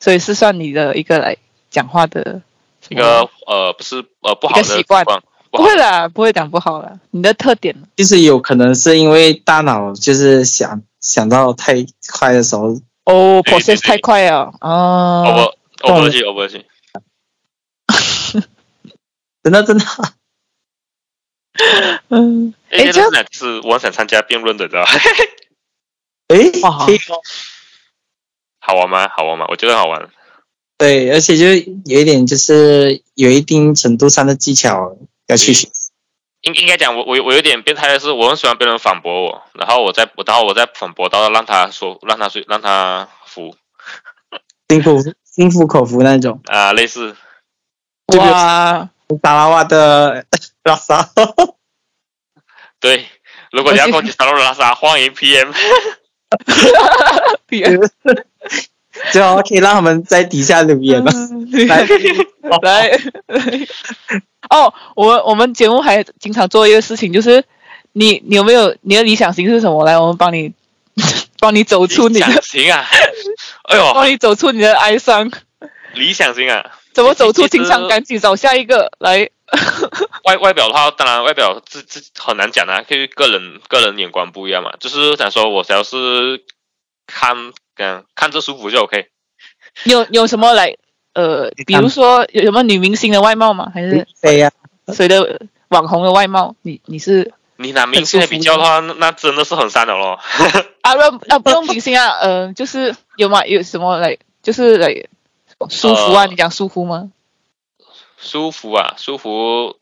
所以是算你的一个来讲话的一个呃，不是呃不好的习惯不不会啦，不会讲不好啦，你的特点。其实有可能是因为大脑就是想想到太快的时候，哦对对，process 太快了。哦，over over 去 over 去。<laughs> 真的真的，嗯，哎，哎，这样这是我想参加辩论的，知道吧？诶，<laughs> 哇可以哦好玩吗？好玩吗？我觉得好玩。对，而且就有一点就是有一定程度上的技巧要去学。应应该讲，我我我有点变态的是，我很喜欢别人反驳我，然后我再然后我再反驳到让他说，让他说，让他服心服心服口服那种。啊、类似这个哇，达拉瓦的 <laughs> 拉萨，对。如果你要攻击沙洛拉萨，欢迎 PM。最好可以让他们在底下留言了。来，来，<laughs> 哦，我们我们节目还经常做一个事情，就是你你有没有你的理想型是什么？来，我们帮你 <laughs> 帮你走出你的理想，型啊！<laughs> 哎呦，帮你走出你的哀伤，理想型啊！怎么走出情伤？赶紧找下一个来。<laughs> 外外表的话，当然外表这这很难讲啊，可以个人个人眼光不一样嘛。就是想说，我只要是看嗯看着舒服就 OK。你有你有什么来呃，比如说有什么女明星的外貌吗？还是谁呀，谁的网红的外貌？你你是你拿明星来比较的话，那那真的是很散的咯。<laughs> 啊不啊不用明星啊，<laughs> 呃，就是有吗？有什么来就是来舒服啊？呃你讲舒服吗？舒服啊，舒服。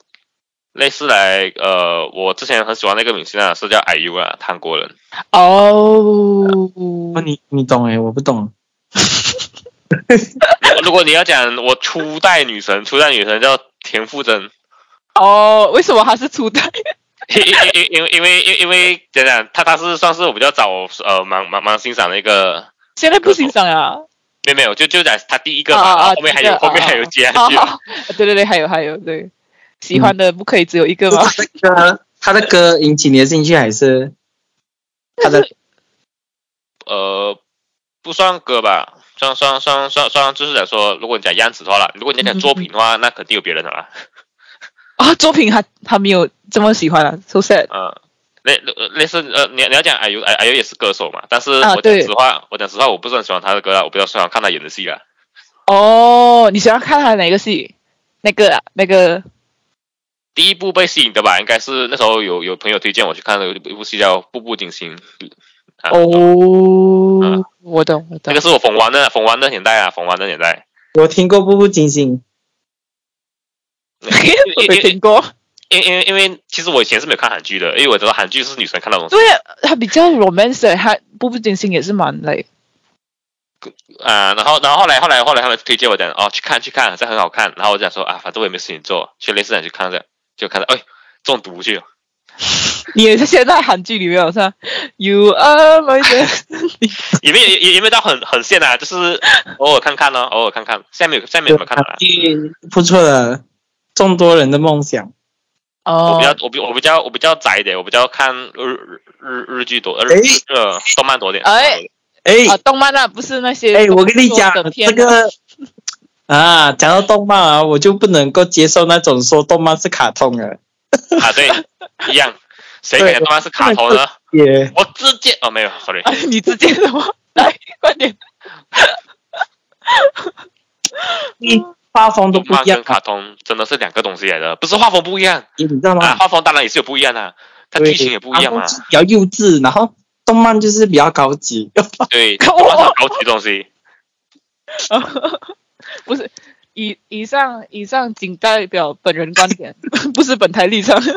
类似来呃，我之前很喜欢那个明星啊，是叫 IU 啊，韩国人。哦，哦，你你懂诶，我不懂。<laughs> 如果如果你要讲我初代女神，初代女神叫田馥甄，哦，为什么她是初代？因因因因为因为因因为怎样讲，她她是算是我比较早呃蛮蛮蛮欣赏的一个，现在不欣赏啊？没有没有就就在她第一个嘛，啊后后面还有后面还有接下去，啊 <laughs> 啊对对对，还有还有，对，喜欢的不可以只有一个吗？他的歌，他的歌引起你的兴趣，还是？他的 <laughs> 呃不算歌吧，算算算算算就是来说，如果你讲样子的话啦，如果你讲作品的话，那肯定有别人的啦，啊，<laughs> 作品他他没有这么喜欢啊，so sad。嗯。类类似呃，你你要讲 IU IU 也是歌手嘛，但是我讲实话，我讲实话，我不是很喜欢他的歌啦，我比较喜欢看他演的戏啦。哦，你喜欢看他哪个戏？那个啊，那个第一部被吸引的吧，应该是那时候有有朋友推荐我去看的一部戏叫《步步惊心》。啊、哦，我懂我懂那个。是我疯玩的疯玩的年代啊，疯玩的年代。我听过《步步惊心 <laughs> 我没听过。因因为因为其实我以前是没有看韩剧的，因为我知道韩剧是女生看那种东西对，它比较 romance，它步步惊心也是蛮累。啊。然后然后后来后来后来他们推荐我讲哦去看去看，这很好看。然后我讲说啊，反正我也没事情做，去类似想去看这，就看到哎中毒去了。你也是现在韩剧里面好像 You are my destiny。也没有也也没有到很很现啊，就是偶尔看看哦，偶尔看看。下面有下面有没有看了啦。剧不错的，众多人的梦想。哦我比较我比我比较我比较宅一点，我比较看日日日日剧多，呃动漫多点。哎哎啊，动漫啊，不是那些哎，我跟你讲这个啊，讲到动漫啊，我就不能够接受那种说动漫是卡通的，啊对，一样。谁给的动漫是卡通呢？也我直接哦没有，sorry，哎，你直接什么？<laughs> 来，快点。<laughs> 你画风都不一样跟，卡通真的是两个东西来的，不是画风不一样你知道啊，吗？画风当然也是有不一样的，它剧情也不一样嘛卡。通是比较幼稚，然后动漫就是比较高级。对，靠 <laughs> 动漫是高级的东西。不是，以以上以上仅代表本人观点，<laughs> 不是本台立场。<laughs>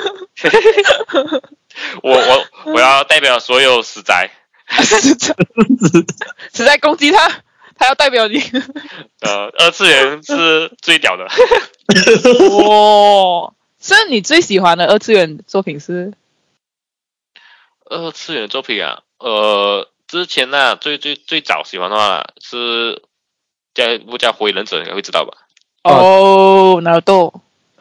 我我我要代表所有死宅，实在实在攻击他，他要代表你。<laughs> 呃，二次元是最屌的。哇！所以你最喜欢的二次元作品是？二次元作品啊，呃，之前呢、最最最早喜欢的话是叫一部叫《火影忍者》，应该会知道吧？哦，哪豆？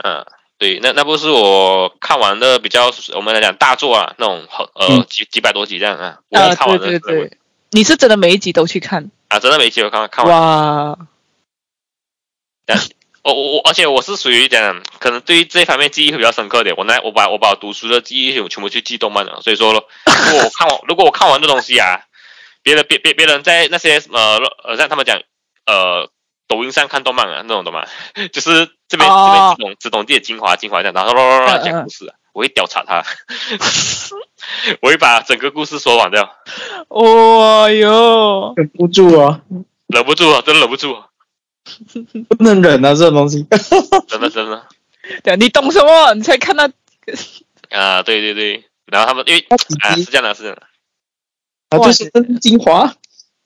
嗯，对，那那部是我看完的比较，我们来讲大作啊，那种很呃、嗯几几百多集这样啊，我啊，看完的对对对，你是真的每一集都去看？啊，真的每一集都看看完。哇！<laughs> 我我我，而且我是属于讲，可能对于这一方面记忆会比较深刻点。我那我把我把我读书的记忆全部去记动漫了，所以说，如果我看完，<laughs> 如果我看完这东西啊，别的别别别人在那些呃呃让他们讲呃抖音上看动漫啊那种动漫？<laughs> 就是这边、哦。这边只懂只懂自己的精华精华这样，然后啦啦啦讲故事啊，我会调查他，<laughs> 我会把整个故事说完掉。哦哟，忍不住啊，忍不住啊，真忍不住啊，不能忍啊，这种东西。<laughs> 真的真的。对，你懂什么？你才看到。啊，对对对，然后他们因为啊是这样的，是这样的，啊，就是真精华。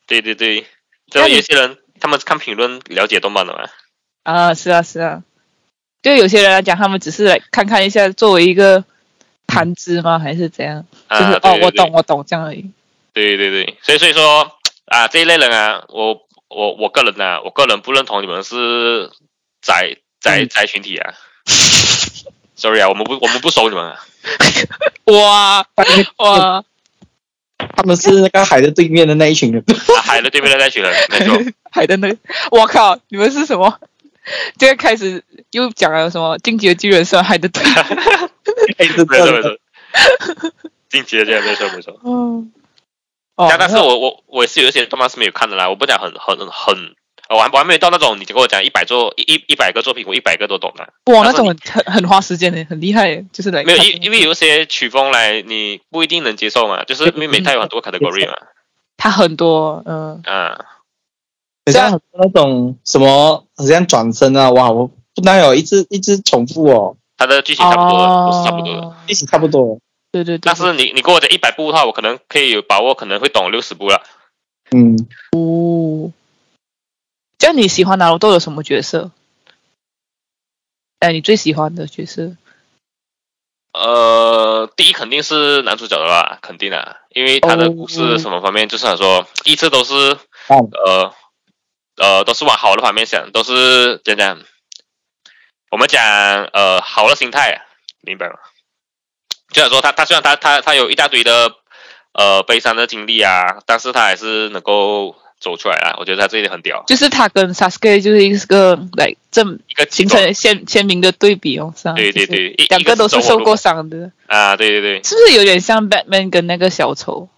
对对对，这有些人他们看评论了解动漫的嘛，啊，是啊是啊，对有些人来讲，他们只是来看看一下，作为一个谈资吗？还是怎样？就是啊，哦，我懂我懂这样而已。对对对，所以所以说啊，这一类人啊，我我我个人呢、我个人不认同你们是宅宅嗯宅群体啊。<laughs> Sorry 啊，我们不我们不收你们啊。哇 <laughs> 哇，他们是那个海的对面的那一群人。啊海的对面的那群人，没错。<laughs> 海的那个，我靠，你们是什么？这个开始又讲了什么《进击的巨人》是海的对，<laughs> 没错没错。晋级的巨人没错没错。嗯，哦但但是我我我也是有一些动漫是没有看的啦，我不讲很很很，呃我还我还没有到那种你跟我讲一百作一一一百个作品，我一百个都懂的。哇，那种很很很花时间的，很厉害，就是来没有，因因为有一些曲风来你不一定能接受嘛，就是因为每它有很多 category 嘛。它很多，嗯，啊，很像很多那种什么，好像转身啊，哇，我不能有一直一直重复哦，它的剧情差不多的，都是差不多的。哦一起差不多。对对对，但是你你跟我讲一百部的话，我可能可以有把握，可能会懂六十部了。嗯，哦，这样你喜欢哪鲁都有什么角色？哎，你最喜欢的角色？呃，第一肯定是男主角的啦，肯定的，因为他的故事什么方面，就是想说一直都是哦呃呃都是往好的方面想，都是怎样讲？我们讲呃好的心态，明白吗？就想说他他虽然他他他有一大堆的呃悲伤的经历啊，但是他还是能够走出来啊，我觉得他这一点很屌，就是他跟 Sasuke 就是一个来正一个形成鲜鲜明的对比哦，是吧？对对对，两个都是受过伤伤的，啊，对对对，是不是有点像 Batman 跟那个小丑？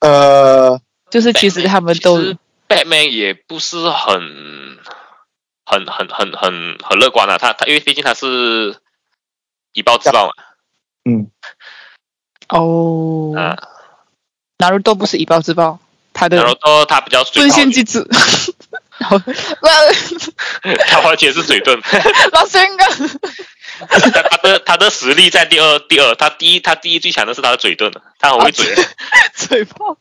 呃，就是其实他们都 Batman 也不是很很很很很很乐观啊，他他因为毕竟他是以暴制暴嘛，嗯，哦，啊，哪鲁都不是以暴制暴，他然后他比较嘴尊炮一点，献机制。<laughs> 然后他完全是嘴遁，老三个，他他的他的实力在第二第二，他第一他第一最强的是他的嘴遁，他很会嘴，嘴炮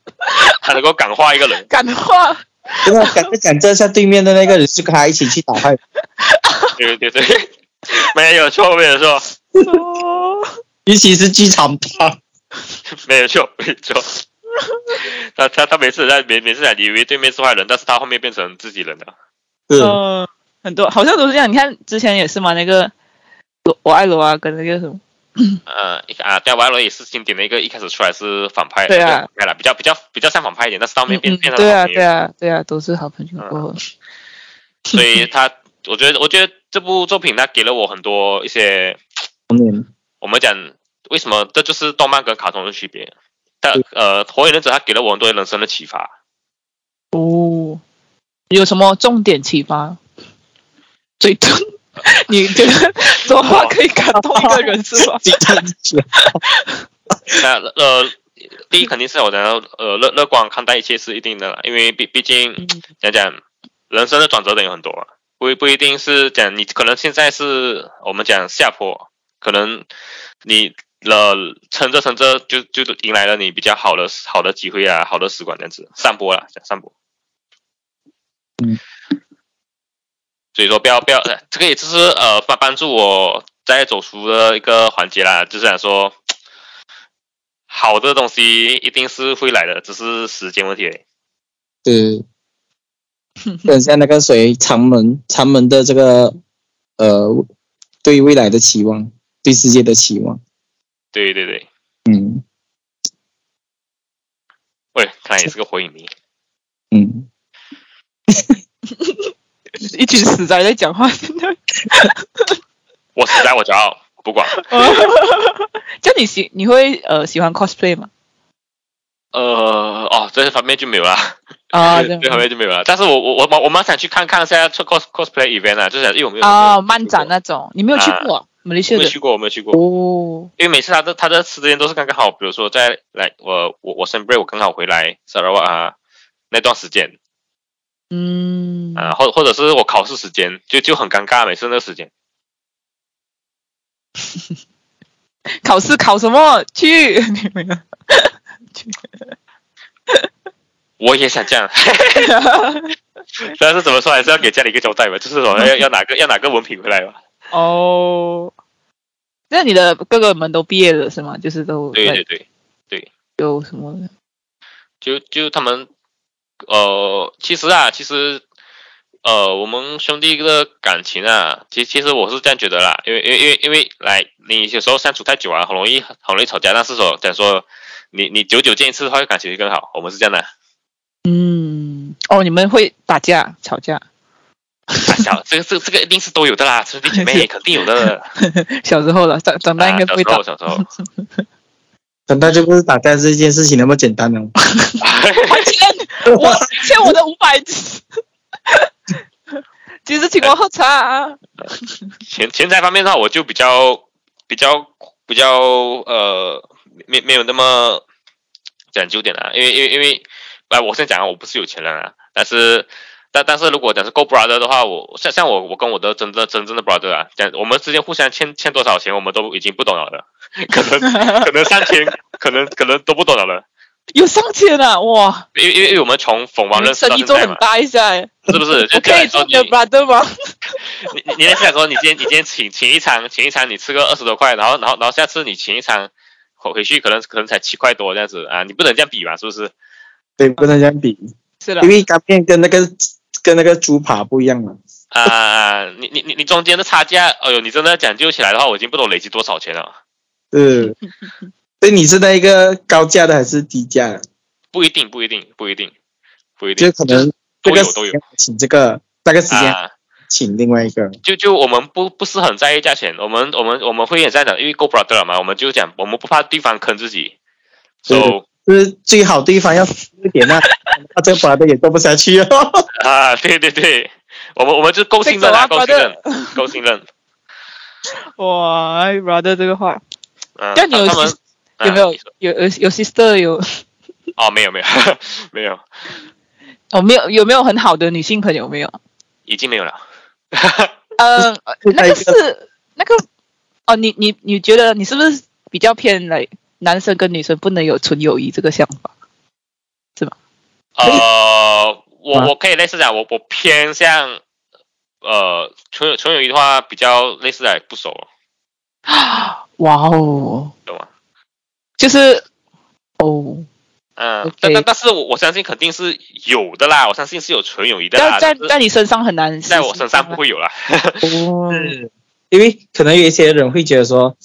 他能够感化一个人，感化，因为讲讲这下对面的那个人是跟他一起去打败，对对对，没有错没有错哦尤其是剧场炮，没有错没有错。<laughs> 他他他每次在每每次在以为对面是坏人，但是他后面变成自己人了。是嗯，很多好像都是这样。你看之前也是嘛，那个罗我爱罗啊，跟那个什么，呃，一啊，对啊，瓦罗也是经典的一个，一开始出来是反派，对啊，对了，比较比较比较像反派一点，但是到后面变嗯变成对啊，好朋友对啊，对啊，都是好朋友嗯过后。所以他，我觉得我觉得这部作品它给了我很多一些，童年，我们讲为什么这就是动漫跟卡通的区别。但呃，火影忍者它给了我很多人生的启发。哦，有什么重点启发？嘴遁，<laughs> 你觉得作画可以感动一个人是吧？记得是那呃，第一肯定是我讲呃乐乐观看待一切是一定的啦，因为毕毕竟嗯讲讲人生的转折点有很多啊，不不一定是讲你可能现在是我们讲下坡，可能你了撑着撑着就就迎来了你比较好的好的机会啊，好的时光这样子上播了，讲上播。嗯，所以说不要不要，呃这个也就是呃帮帮助我在走出的一个环节啦，就是想说。好的东西一定是会来的，只是时间问题而已。是，很像那个谁长门长门的这个呃对未来的期望，对世界的期望，对对对，嗯喂，看来也是个火影迷。嗯，<laughs> 一群死宅在讲话，真的。我死宅我骄傲，不管。<laughs> 这样你喜你会呃喜欢 cosplay 吗？呃，哦，这方面就没有啦，啊，<laughs> 这这方面就没有了。但是我我我我我蛮想去看看现在出 cos cosplay event 啊，就是因为我没有啊，漫展那种，你没有去过啊？马来西亚没去过，我没有去过，哦，因为每次他的他的时间都是刚刚好，比如说在来我我我生 break 我刚好回来沙拉瓦啊那段时间嗯，啊，或或者是我考试时间，就就很尴尬，每次那个时间。<laughs> 考试考什么？去，你没有？我也想这样，<laughs> <laughs> 但是怎么说还是要给家里一个交代吧，就是说要要拿个要拿个文凭回来吧。哦，那你的哥哥们都毕业了是吗？就是都对对对对，有什么？就就他们呃，其实啊，其实呃，我们兄弟的感情啊，其其实我是这样觉得啦，因为因为因为因为来你有时候相处太久啊，很容易很容易吵架，但是说讲说你你久久见一次的话，感情会更好，我们是这样的。嗯，哦，你们会打架吵架？啊小这个这个这个一定是都有的啦，兄弟姐妹肯定有的。<laughs> 小时候了，长长大应该啊不会打。小时候小时候，<laughs> 长大就不是打架这件事情那么简单了。<laughs> 我欠我欠我的五百，其实请我喝茶啊。钱钱财方面的话，我就比较比较比较呃，没没有那么讲究点啊，因为因为因为，啊，我先讲啊，我不是有钱人啊，但是但但是如果讲是 Go brother 的话，我像像我我跟我的真正真正的 brother 啊，讲我们之间互相欠欠多少钱，我们都已经不懂了的，<laughs> 可能 <laughs> 可能三千，可能可能都不懂了的，有上千啊！哇，因为因为因为我们从凤凰认识生意做很大一下欸，是不是？<laughs> 就我可以做你的 brother 吗？你你你在想说，你今天你今天请请一场请一场，你吃个二十多块，然后然后然后下次你请一场回回去可能可能才七块多这样子啊，你不能这样比嘛，是不是？对，不能这样比，是的因，为干面跟那个跟那个猪扒不一样嘛。啊，你你你你中间的差价，哎呦，你真的讲究起来的话，我已经不懂累积多少钱了。是，所以你是那一个高价的还是低价的？不一定，不一定，不一定，不一定，就可能这个都有请这个，那个时间啊。请另外一个。就就我们不不是很在意价钱，我们我们我们会也在讲，因为 Go brother 了嘛，我们就讲我们不怕对方坑自己对，so 就是最好对方要一点那，那这个本来的也做不下去哦。<laughs> 啊，对对对，我们我们就够信任啊，够信任，够信任。哇哎，brother 这个话，嗯，那你有有没有啊有有有 sister 有哦，没有没有没有，哦没有有没有很好的女性朋友没有？已经没有了。<laughs> 嗯，那个是那个哦，你你你觉得你是不是比较偏来男生跟女生不能有纯友谊这个想法？呃，我啊。我可以类似讲，我我偏向呃纯友纯友谊的话，比较类似来不熟，<gasps> 哇哦，懂吗？就是哦，嗯但但但是我我相信肯定是有的啦，我相信是有纯友谊的啦，在在在你身上很难，在我身上不会有啦。因为可能有一些人会觉得说，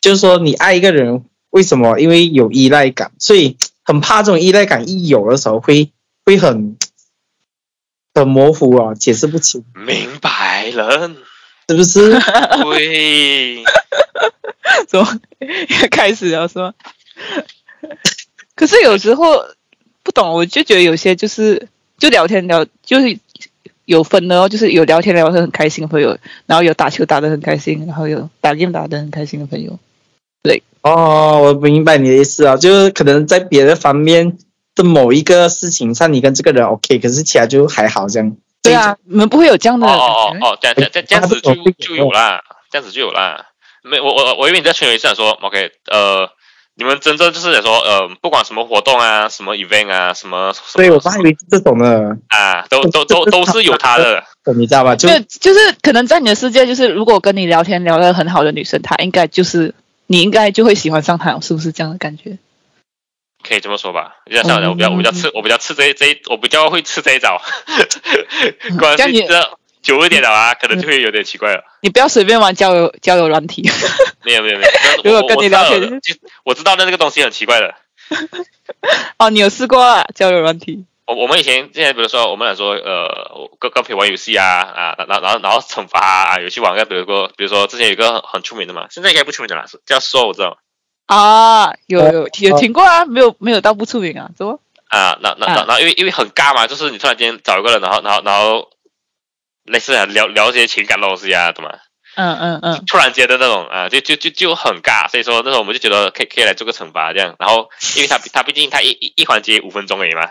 就是。说你爱一个人，为什么？因为有依赖感，所以很怕这种依赖感一有的时候会会很很模糊啊，解释不清，明白了，是不是？对，<laughs> 怎么开始了是吗？可是有时候不懂，我就觉得有些就是就聊天聊就是有分的哦，就是有聊天聊得很开心的朋友，然后有打球打得很开心，然后有打 game 打得很开心的朋友。哦，我明白你的意思啊，就是可能在别的方面的某一个事情上，你跟这个人 OK，可是其他就还好这样。对啊，你们不会有这样的哦哦？哦，这样这样这样子就就有啦，这样子就有啦。没，我我我以为你在群里是想说，OK，呃，你们真正就是想说，呃，不管什么活动啊，什么 event 啊，什么什么，对，我还以为是这种的，啊，都都都都是有他的。你知道吧？就就就是可能在你的世界，就是如果跟你聊天聊得很好的女生，她应该就是你应该就会喜欢上他，是不是这样的感觉？可以这么说吧，这样想的，我比较我比较吃我比较吃这一这一我比较会吃这一招，关这样你系这久一点的啊，可能就会有点奇怪了。你不要随便玩交友交友软体。<laughs> 没有没有没有，<laughs> 如果跟你聊天我知道的那个东西很奇怪的。<laughs> 哦，你有试过啊交友软体？我我们以前现在比如说我们来说呃，我跟跟朋友玩游戏啊啊，然后然后然后惩罚啊，游戏玩个比如说比如说之前有一个很很出名的嘛，现在应该不出名的啦，是叫 Soul 知道吗？啊，有有哦有听过啊，没有没有到不出名啊，怎么？啊，那那那啊然因为因为很尬嘛，就是你突然间找一个人，然后然后然后类似啊聊聊一些情感的东西啊，懂吗？嗯嗯嗯，突然间的那种啊，就就就就很尬，所以说那时候我们就觉得可以可以来做个惩罚这样，然后因为他他毕竟他一一一环节五分钟而已嘛，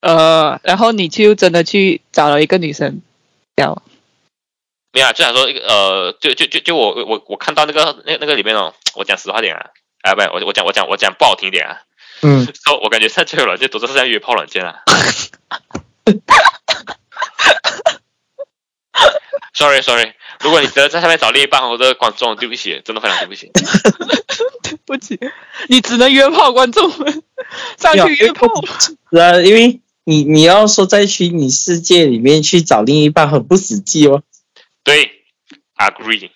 呃，然后你就真的去找了一个女生聊，没有啊，就想说一个呃，就就就就我我我看到那个那那个里面哦，我讲实话点啊，啊不，我我讲我讲我讲不好听点啊，嗯，说我感觉现在交友软件都是在约炮软件啊。Sorry Sorry，如果你真的在上面找另一半或者观众，对不起，真的非常对不起。对不起，你只能约炮，观众们上去约炮。是啊，因为你你要说在虚拟世界里面去找另一半很不实际哦。对，agree。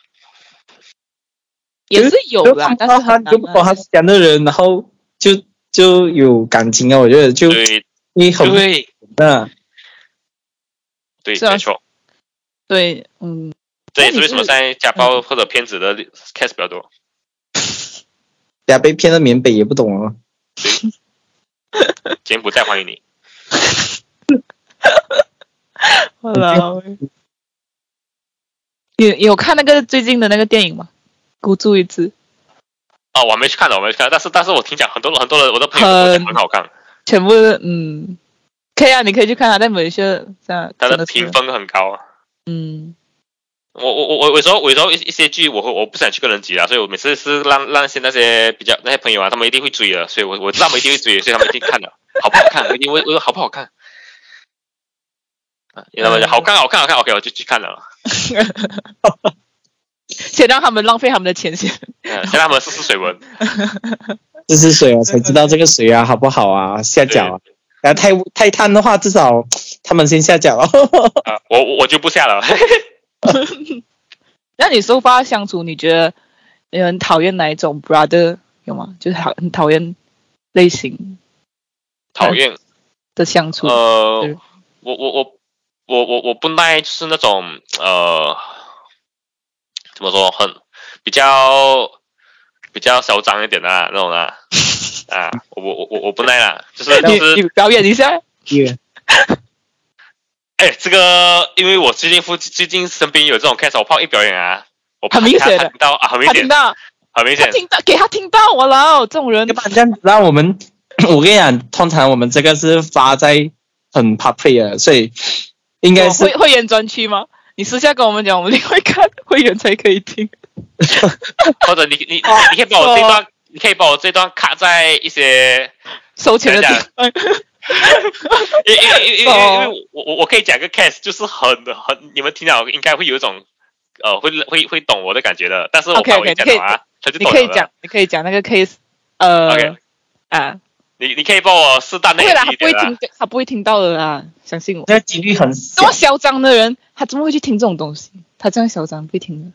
也是有啦，但是他很难啊。就不懂他是这样的人，然后就就有感情啊，我觉得就对你很对嗯，对，是啊没错。对，嗯，这也是为什么在家暴或者骗子的 case 比较多。<laughs> 俩被骗到缅北也不懂啊。柬埔寨欢迎你。<laughs> 好了。你你有看那个最近的那个电影吗？孤注一掷，哦，我没去看的，我没去看，但是但是我听讲很多很多的我的朋友都很讲很好看，全部嗯，可以啊，你可以去看啊，在马来西亚这样它真的评分很高啊。嗯，我我我我有时候有时候一一些剧我会我不想去跟人挤啊，所以我每次是让让些那些比较那些朋友啊，他们一定会追的，所以我我知道他们一定会追，所以他们一定看的，好不好看？我一定会我说好不好看？啊，然后就好看好看好看，OK，我就去看了。<laughs> 先让他们浪费他们的钱先。嗯，先让他们试试水温。<laughs> 试试水啊，才知道这个水啊好不好啊，下脚啊。然后太太贪的话，至少他们先下脚了。<laughs> 啊，我我我就不下了。那你收发相处，你觉得你很讨厌哪一种 brother 有吗？就是好很讨厌类型讨厌。的相处。呃，我我我我我我不耐就是那种呃，怎么说，很比较比较嚣张一点的、啊、那种啊啊，我我我我我不耐啦，就是就你是表演一下，<laughs> 哎，这个因为我最近附最近身边有这种 case，我怕一表演啊，我怕很明显的。他听到啊，很明显，他听到，很明显，他听到，给他听到我了，这种人。要不然这样子，让我们，<clears throat> 我跟你讲，通常我们这个是发在很 public 的，所以应该是有会会员专区吗？你私下跟我们讲，我们另外看会员才可以听。<laughs> 或者你你你可以把我这段，你可以把我这段卡在一些。收钱的地方，<laughs> 因因因因因为我我我可以讲个 case，就是很很你们听到应该会有一种呃会会会懂我的感觉的，但是我怕我一讲的话，他就你懂了的可以讲，你可以讲那个 case，呃 OK 啊，你你可以帮我适当的不会啦，他一点啊不会听，他不会听到的啦，相信我。这个几率很这小么。嚣张的人，他怎么会去听这种东西？他这样嚣张，不会听的。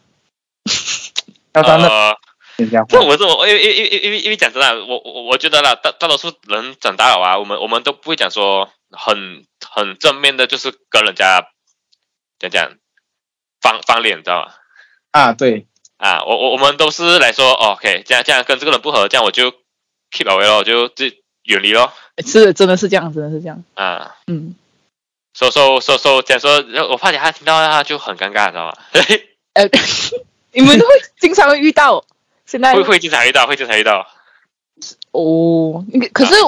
<laughs> 要当的呃，人家这我这我因为因为因为因为因为讲真的，我我我觉得啦，大大多数人长大了啊，我们我们都不会讲说很很正面的，就是跟人家讲讲翻翻脸，你知道吗？啊，对，啊，我我我们都是来说、哦、，OK，这样这样跟这个人不合，这样我就 keep away 咯，我就就远离咯。是，真的是这样，真的是这样。啊，嗯，所所所所讲说，我怕他听到他就很尴尬，你知道吗？呃，<laughs> 你们会经常会遇到，现在会会经常遇到，会经常遇到。哦，那个可是啊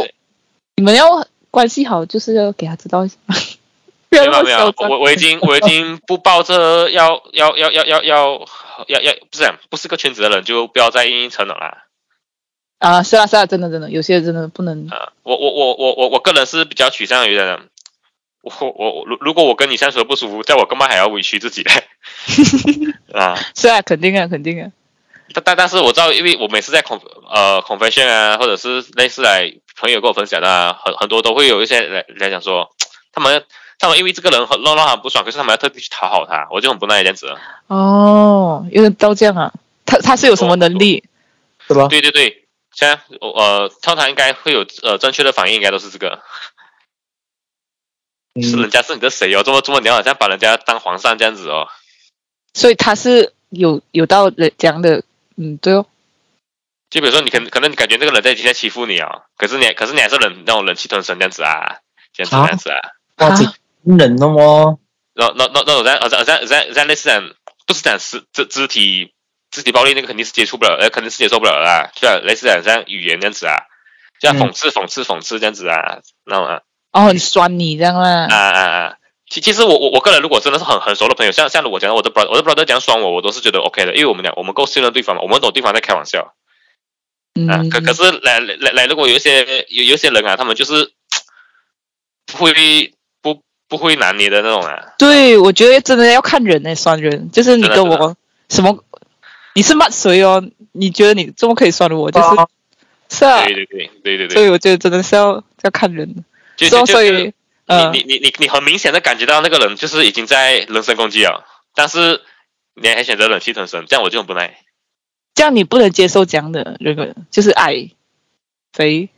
你们要关系好，就是要给他知道一下，<laughs> 没有没有。我我已经我已经 <laughs> 不抱着要要要要要要要要不是讲不是个圈子的人就不要再硬硬撑了啦。啊，是啊是啊，真的真的，有些真的不能。啊，我我我我我我个人是比较趋向于的，我我我如如果我跟你相处的不舒服，在我干嘛还要委屈自己嘞？<laughs> 啊，是啊，肯定啊，肯定啊。但但但是我知道，因为我每次在 con 呃 confession 啊，或者是类似来朋友跟我分享的啊，很很多都会有一些来来讲说，他们他们因为这个人很让让他很不爽，可是他们要特地去讨好他，我就很不耐这样子。哦，有点到这样啊。他他是有什么能力？是吧？对对对，现在呃通常应该会有呃正确的反应，应该都是这个，是嗯人，家是你的谁哦，这么这么你要好像把人家当皇上这样子哦。所以他是有有到这样的，嗯，对哦。就比如说，你可能可能你感觉那个人在在欺负你哦、可是你可是你还是忍那种忍气吞声这样子啊，这样子啊这样子啊，哇，这人了哦，那那那那种在好像好像好像好像类似讲不是讲肢肢肢体肢体暴力那个肯定是接触不了，呃，肯定是接受不了的啦，就像类似讲像语言这样子啊，就像讽刺讽刺讽刺这样子啊，那种啊哦，很酸你这样啦。啊啊啊！其其实我我我个人如果真的是很很熟的朋友，像像我讲我的 brother 我的 brother 讲酸我，我都是觉得 OK 的，因为我们俩我们够信任对方嘛，我们懂对方在开玩笑啊。嗯，可可是来来来，如果有一些有有些人啊，他们就是不会不不会拿捏的那种啊。对，我觉得真的要看人呢，酸人就是你跟我什么，你是骂谁哦？你觉得你这么可以酸我，就是哦是啊。对，对对对对所，以我觉得真的是要要看人。就所以所就就就以呃。你，你你你你很明显的感觉到那个人就是已经在人身攻击了，但是你还选择忍气吞声，这样我就很不耐。这样你不能接受这样的人，就是矮、肥、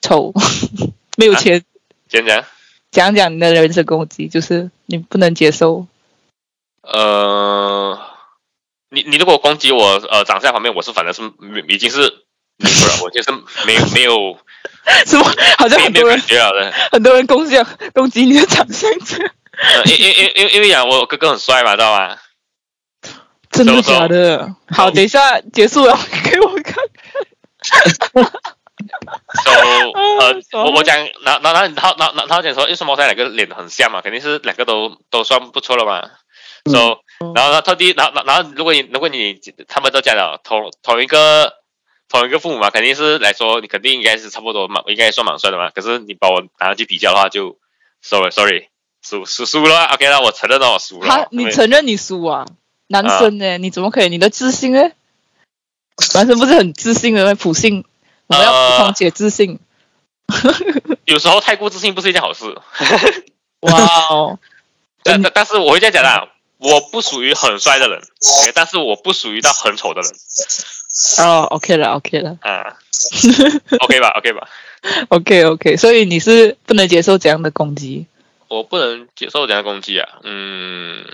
丑、<laughs> 没有啊？钱，先讲，讲讲你的人身攻击，就是你不能接受。呃，你你如果攻击我呃长相方面，我是反正是已经是没有了，我就是没有没有 <laughs> 什么？好像没没有很多人。<laughs> 很多人攻击攻击你的长相，这样呃，因因因因因为讲我哥哥很帅嘛，知道吗？真的假的？好，等一下结束了，<laughs> 给我看。So 呃，爽我我讲，然后然后然后然后然后讲说，为什么他两个脸很像嘛？肯定是两个都都算不错了嘛。So 然后呢，特地，然后然后如果你如果你他们都讲了同同一个同一个父母嘛，肯定是来说你肯定应该是差不多蛮应该算蛮帅的嘛。可是你把我拿上去比较的话，就 sorry sorry 输输输了，OK 那我承认了我输了。他你承认你输啊？男生呢？你怎么可以？你的自信呢？男生不是很自信的吗？普信，我们要呃普通且自信。有时候太过自信不是一件好事。哇哦，<laughs> 但但但是我会这样讲啦，我不属于很帅的人但是我不属于到很丑的人。哦，OK 了，OK 了。啊，<laughs> OK 吧，OK 吧，，OK OK，所以你是不能接受这样的攻击。我不能接受这样的攻击啊，嗯，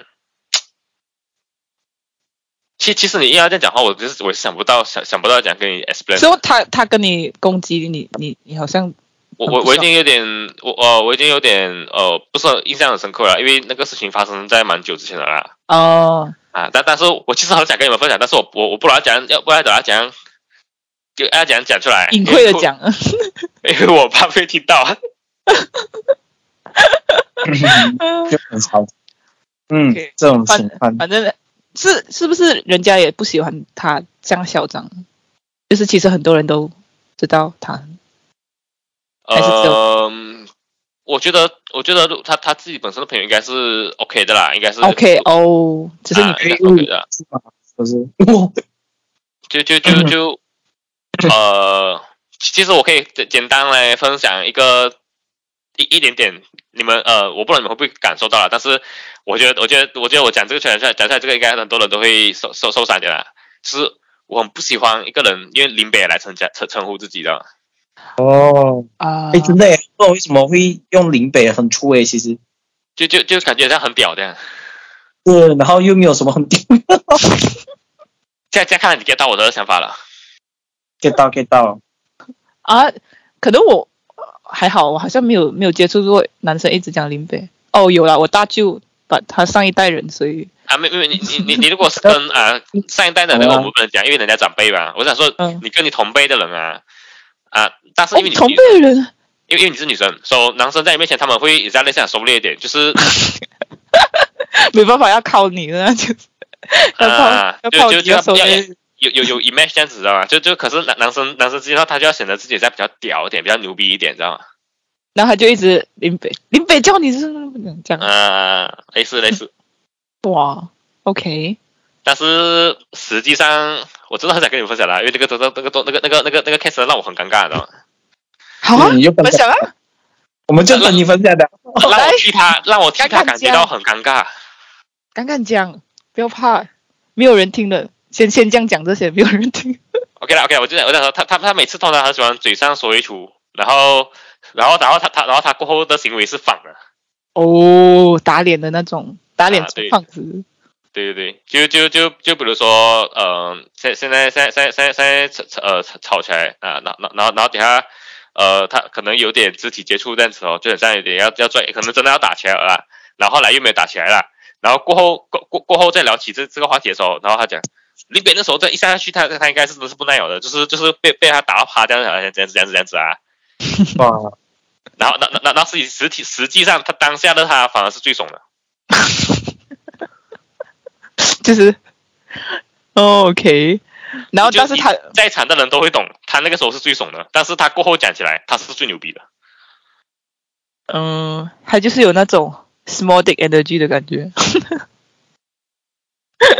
其其实你硬要这样讲话，我就是我是想不到想想不到怎样跟你 explain，所以他他跟你攻击你，你你好像我我我已经有点我呃我已经有点呃不是印象很深刻了，因为那个事情发生在蛮久之前的啦。哦，啊，但但是我其实很想跟你们分享，但是我我我不知道讲要不然等下讲，就要讲讲出来，隐晦的讲，<laughs> 因为我怕被听到。<laughs> 就很吵。嗯这种情况，反正是是不是人家也不喜欢他这样嚣张？就是其实很多人都知道他，呃，我觉得我觉得他他自己本身的朋友应该是 OK 的啦，应该是 OK 哦，只是你啊应该是 OK 的？不是，哇 <laughs> 就就就就呃，其实我可以简简单来分享一个一一点点，你们呃，我不知道你们会不会感受到了，但是我觉得我觉得我觉得我讲这个讲出来讲出来这个应该很多人都会受受受伤的啦，就是我很不喜欢一个人因为林北来称家称称呼自己的，哦，啊哎，真的耶，不知道为什么会用林北很粗哎，其实就就就感觉像很屌这样。是，然后又没有什么很这样这样看来你 get 到我的想法了。get 到 get 到，啊，可能我还好，我好像没有没有接触过男生一直讲林北。哦，有啦，我大舅把他上一代人，所以啊，没没没，你你你你如果是跟啊上一代的那个，<laughs> 我们不能讲，因为人家长辈吧。我想说嗯，你跟你同辈的人啊啊，但是因为你哦同辈人因为因为你是女生，所以男生在你面前他们会也在类似收敛一点，就是 <laughs> 没办法要靠你了，就是要靠、啊，要靠你就就就要。有有有 image 这样子知道吗？就就可是男男生男生之间他就要显得自己在比较屌一点，比较牛逼一点，知道吗？然后他就一直林北林北叫你是这样，啊，类似类似。哇，OK，但是实际上，我真的很想跟你们分享啦，因为这个这个那个那个那个那个那个 case 让我很尴尬，你知道吗？好啊，你就分享，啊，我们就等你分享的。让我替他，让我替他感觉到很尴尬。敢敢讲，不要怕，没有人听的，先先这样讲这些，没有人听。OK 了 OK，我就我想说，他他他每次通常很喜欢嘴上说一出，然后然后然后他他然后他过后的行为是反的。哦，打脸的那种，打脸胖子，对对对，就就就就比如说，呃，现现在现在现在现在现在吵呃吵吵起来啊，然后然后然后等下，呃，他可能有点肢体接触这样子哦，就很像有点要要拽，可能真的要打起来了，然后后来又没有打起来了，然后过后过过过后再聊起这这个话题的时候，然后他讲林北那时候再一下下去，他他应该是真的是不耐咬的，就是就是被被他打到趴这样子这样子这样子这样子啊。哇，然后那那那那实际实体实际上他当下的他反而是最怂的。<laughs> 就是、<laughs> 哦、OK，然后但是他在场的人都会懂，他那个时候是最怂的，但是他过后讲起来他是最牛逼的。嗯，他就是有那种 small dick energy 的感觉。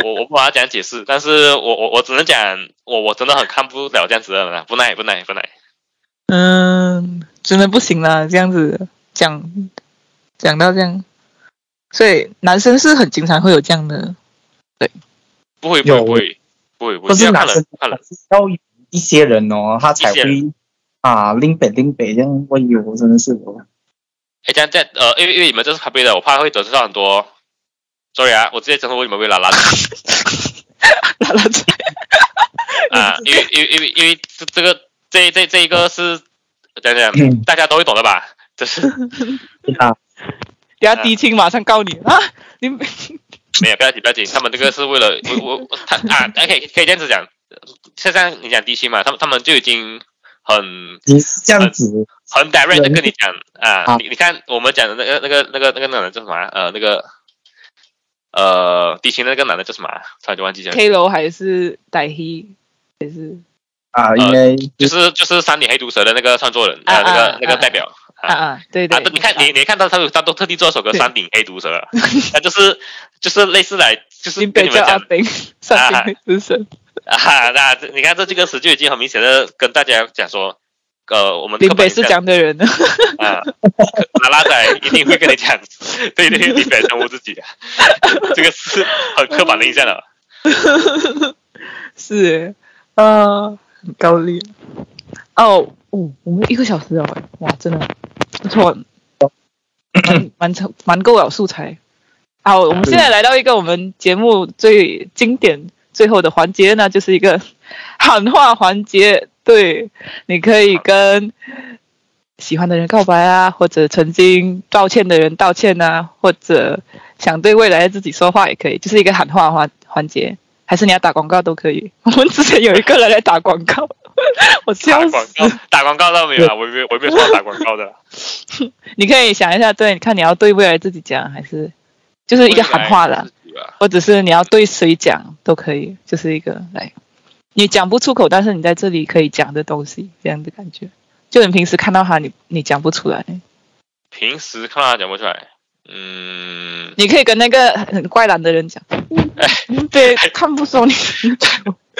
我我不把它讲解释，但是我我我只能讲，我我真的很看不了这样子的人啊，不耐不耐不耐。嗯，真的不行啦，这样子讲讲到这样，所以男生是很经常会有这样的，不会不会不会不会不是男生看了。要有一些人哦，他才会啊拎北拎北这样。哎呦，真的是我。哎，这样这样呃，因为因为你们这是咖啡的，我怕会得罪到很多。Sorry 啊，我直接承认为你们为拉拉拉拉嘴。<laughs> <laughs> 啊，因为因为因为因为这这个这这这一个是讲讲嗯大家都会懂的吧？这 <laughs> 是啊，等下低清马上告你啊！你没有不要紧不要紧，他们这个是为了我我他啊，可以可以这样子讲，现在你讲低薪嘛，他们他们就已经很你是这样子，很 direct 的跟你讲啊，啊你你看我们讲的那个那个那个那个男的叫什么啊？呃，那个呃低薪的那个男的叫什么啊？差点忘记讲，K 楼还是歹黑还是？啊，应该就是就是三点黑毒蛇的那个创作人，啊呃，那个啊那个代表啊啊？对对，啊，你看你你看到他他都特地做一首歌《对山顶黑毒蛇》，<laughs> 那就是就是类似来就是跟你们讲叫阿兵，上兵之神，啊，那这你看这几个词就已经很明显的跟大家讲说，呃，我们林北是讲的人呢。啊，拉拉仔一定会跟你讲，<laughs> 对对，林北称呼自己，<laughs> 这个是很刻板的印象了。是耶，啊，很高丽。哦，哦，我们一个小时哦，哇，真的不错，蛮 <coughs> 蛮成蛮够了素材。好，我们现在来到一个我们节目最经典最后的环节呢，就是一个喊话环节。对，你可以跟喜欢的人告白啊，或者曾经道歉的人道歉啊，或者想对未来的自己说话也可以，就是一个喊话环环节。还是你要打广告都可以。我们之前有一个人来打广告，<laughs> 我打笑死。广告，打广告到没有啊，我没有我没有说要打广告的，<laughs> 你可以想一下，对，你看你要对未来自己讲，还是就是一个喊话啦，自己吧。或者是你要对谁讲都可以，就是一个来，你讲不出口，但是你在这里可以讲的东西，这样的感觉。就你平时看到他，你你讲不出来，平时看到他讲不出来，嗯，你可以跟那个很怪懒的人讲，嗯 <laughs> 对，看不懂你。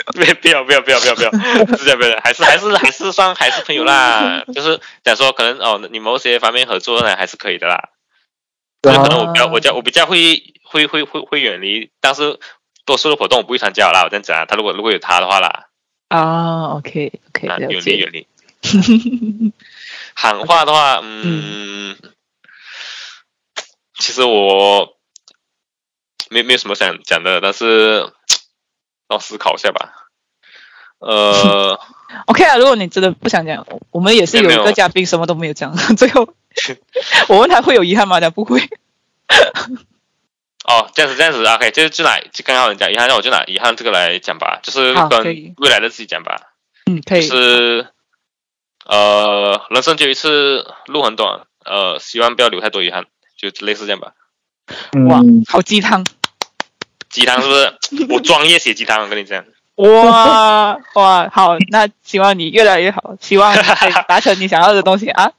<laughs> 没不要不要不要不要不要，是这样不要，还是还是还是算还是朋友啦，就是讲说可能哦，你某些方面合作呢还是可以的啦。就可能我比较我比较我比较会会会会会远离，但是多数的活动我不会参加啦。我这样讲啊，他如果如果有他的话啦，啊，OK OK，啊，了远离。远离。<laughs> 喊话的话，嗯，其实我没没有什么想讲的，但是让我思考一下吧。呃，<laughs> OK 啊，如果你真的不想讲，我们也是有一个嘉宾什么都没有讲，<laughs> 最后 <laughs> 我问他会有遗憾吗？他不会。哦，这样子这样子，OK，就就拿就刚刚讲遗憾，让我就拿遗憾这个来讲吧，就是跟未来的自己讲吧。嗯，可以。就是呃，人生就一次，路很短，呃，希望不要留太多遗憾，就类似这样吧。哇嗯，，好鸡汤。鸡汤是不是？<laughs> 我专业写鸡汤，我跟你讲。哇哇，好，那希望你越来越好，希望你可以达成你想要的东西啊。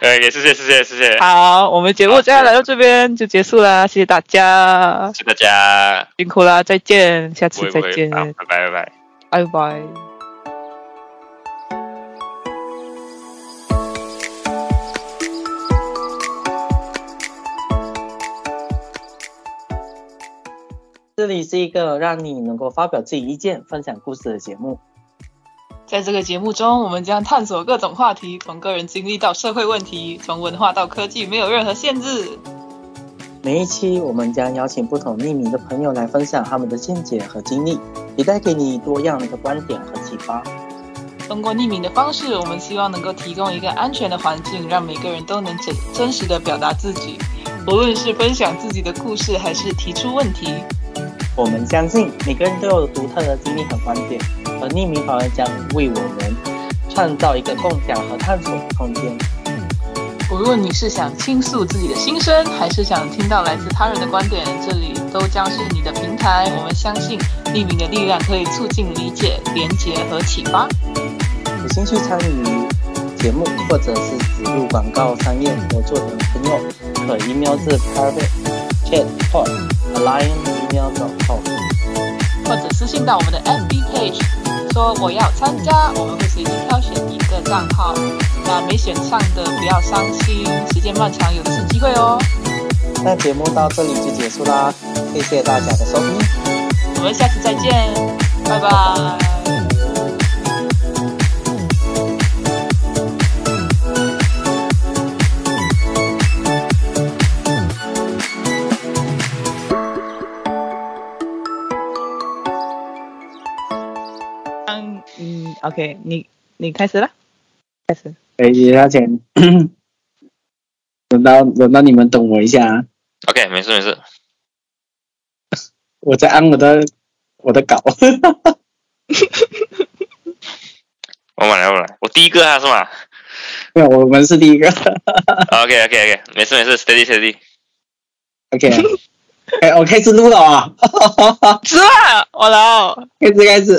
呃，<laughs> 也谢谢谢谢谢谢，好，我们节目接下来到这边就结束啦，谢谢大家，谢谢大家，辛苦啦，再见，下次再见，好，拜拜拜拜。拜拜。这里是一个让你能够发表自己意见、分享故事的节目。在这个节目中，我们将探索各种话题，从个人经历到社会问题，从文化到科技，没有任何限制。每一期我们将邀请不同匿名的朋友来分享他们的见解和经历，也带给你多样的观点和启发。通过匿名的方式，我们希望能够提供一个安全的环境，让每个人都能真真实的表达自己。无论是分享自己的故事，还是提出问题，我们相信每个人都有独特的经历和观点，而匿名访问将为我们创造一个共享和探索的空间。无论你是想倾诉自己的心声，还是想听到来自他人的观点，这里都将是你的平台。我们相信匿名的力量可以促进理解、连结和启发。有兴趣参与节目或者是植入广告商业合作的朋友，可 email 至 private chat pod alliance.email.com，或者私信到我们的 MB page 说我要参加，我们会随机挑选一个账号。那没选上的不要伤心，时间漫长，有次机会哦。那节目到这里就结束啦，谢谢大家的收听，我们下次再见，拜拜。，OK，你你开始了，开始。哎，李大钱，轮到轮到你们等我一下啊！OK，没事没事。我在按我的我的稿。<laughs> 我来我来，我第一个啊是吗没有，我们是第一个。？<laughs> OK OK OK，没事没事，steady steady。<laughs> OK，哎，我开始录了啊！是啊，我来哦。开始开始。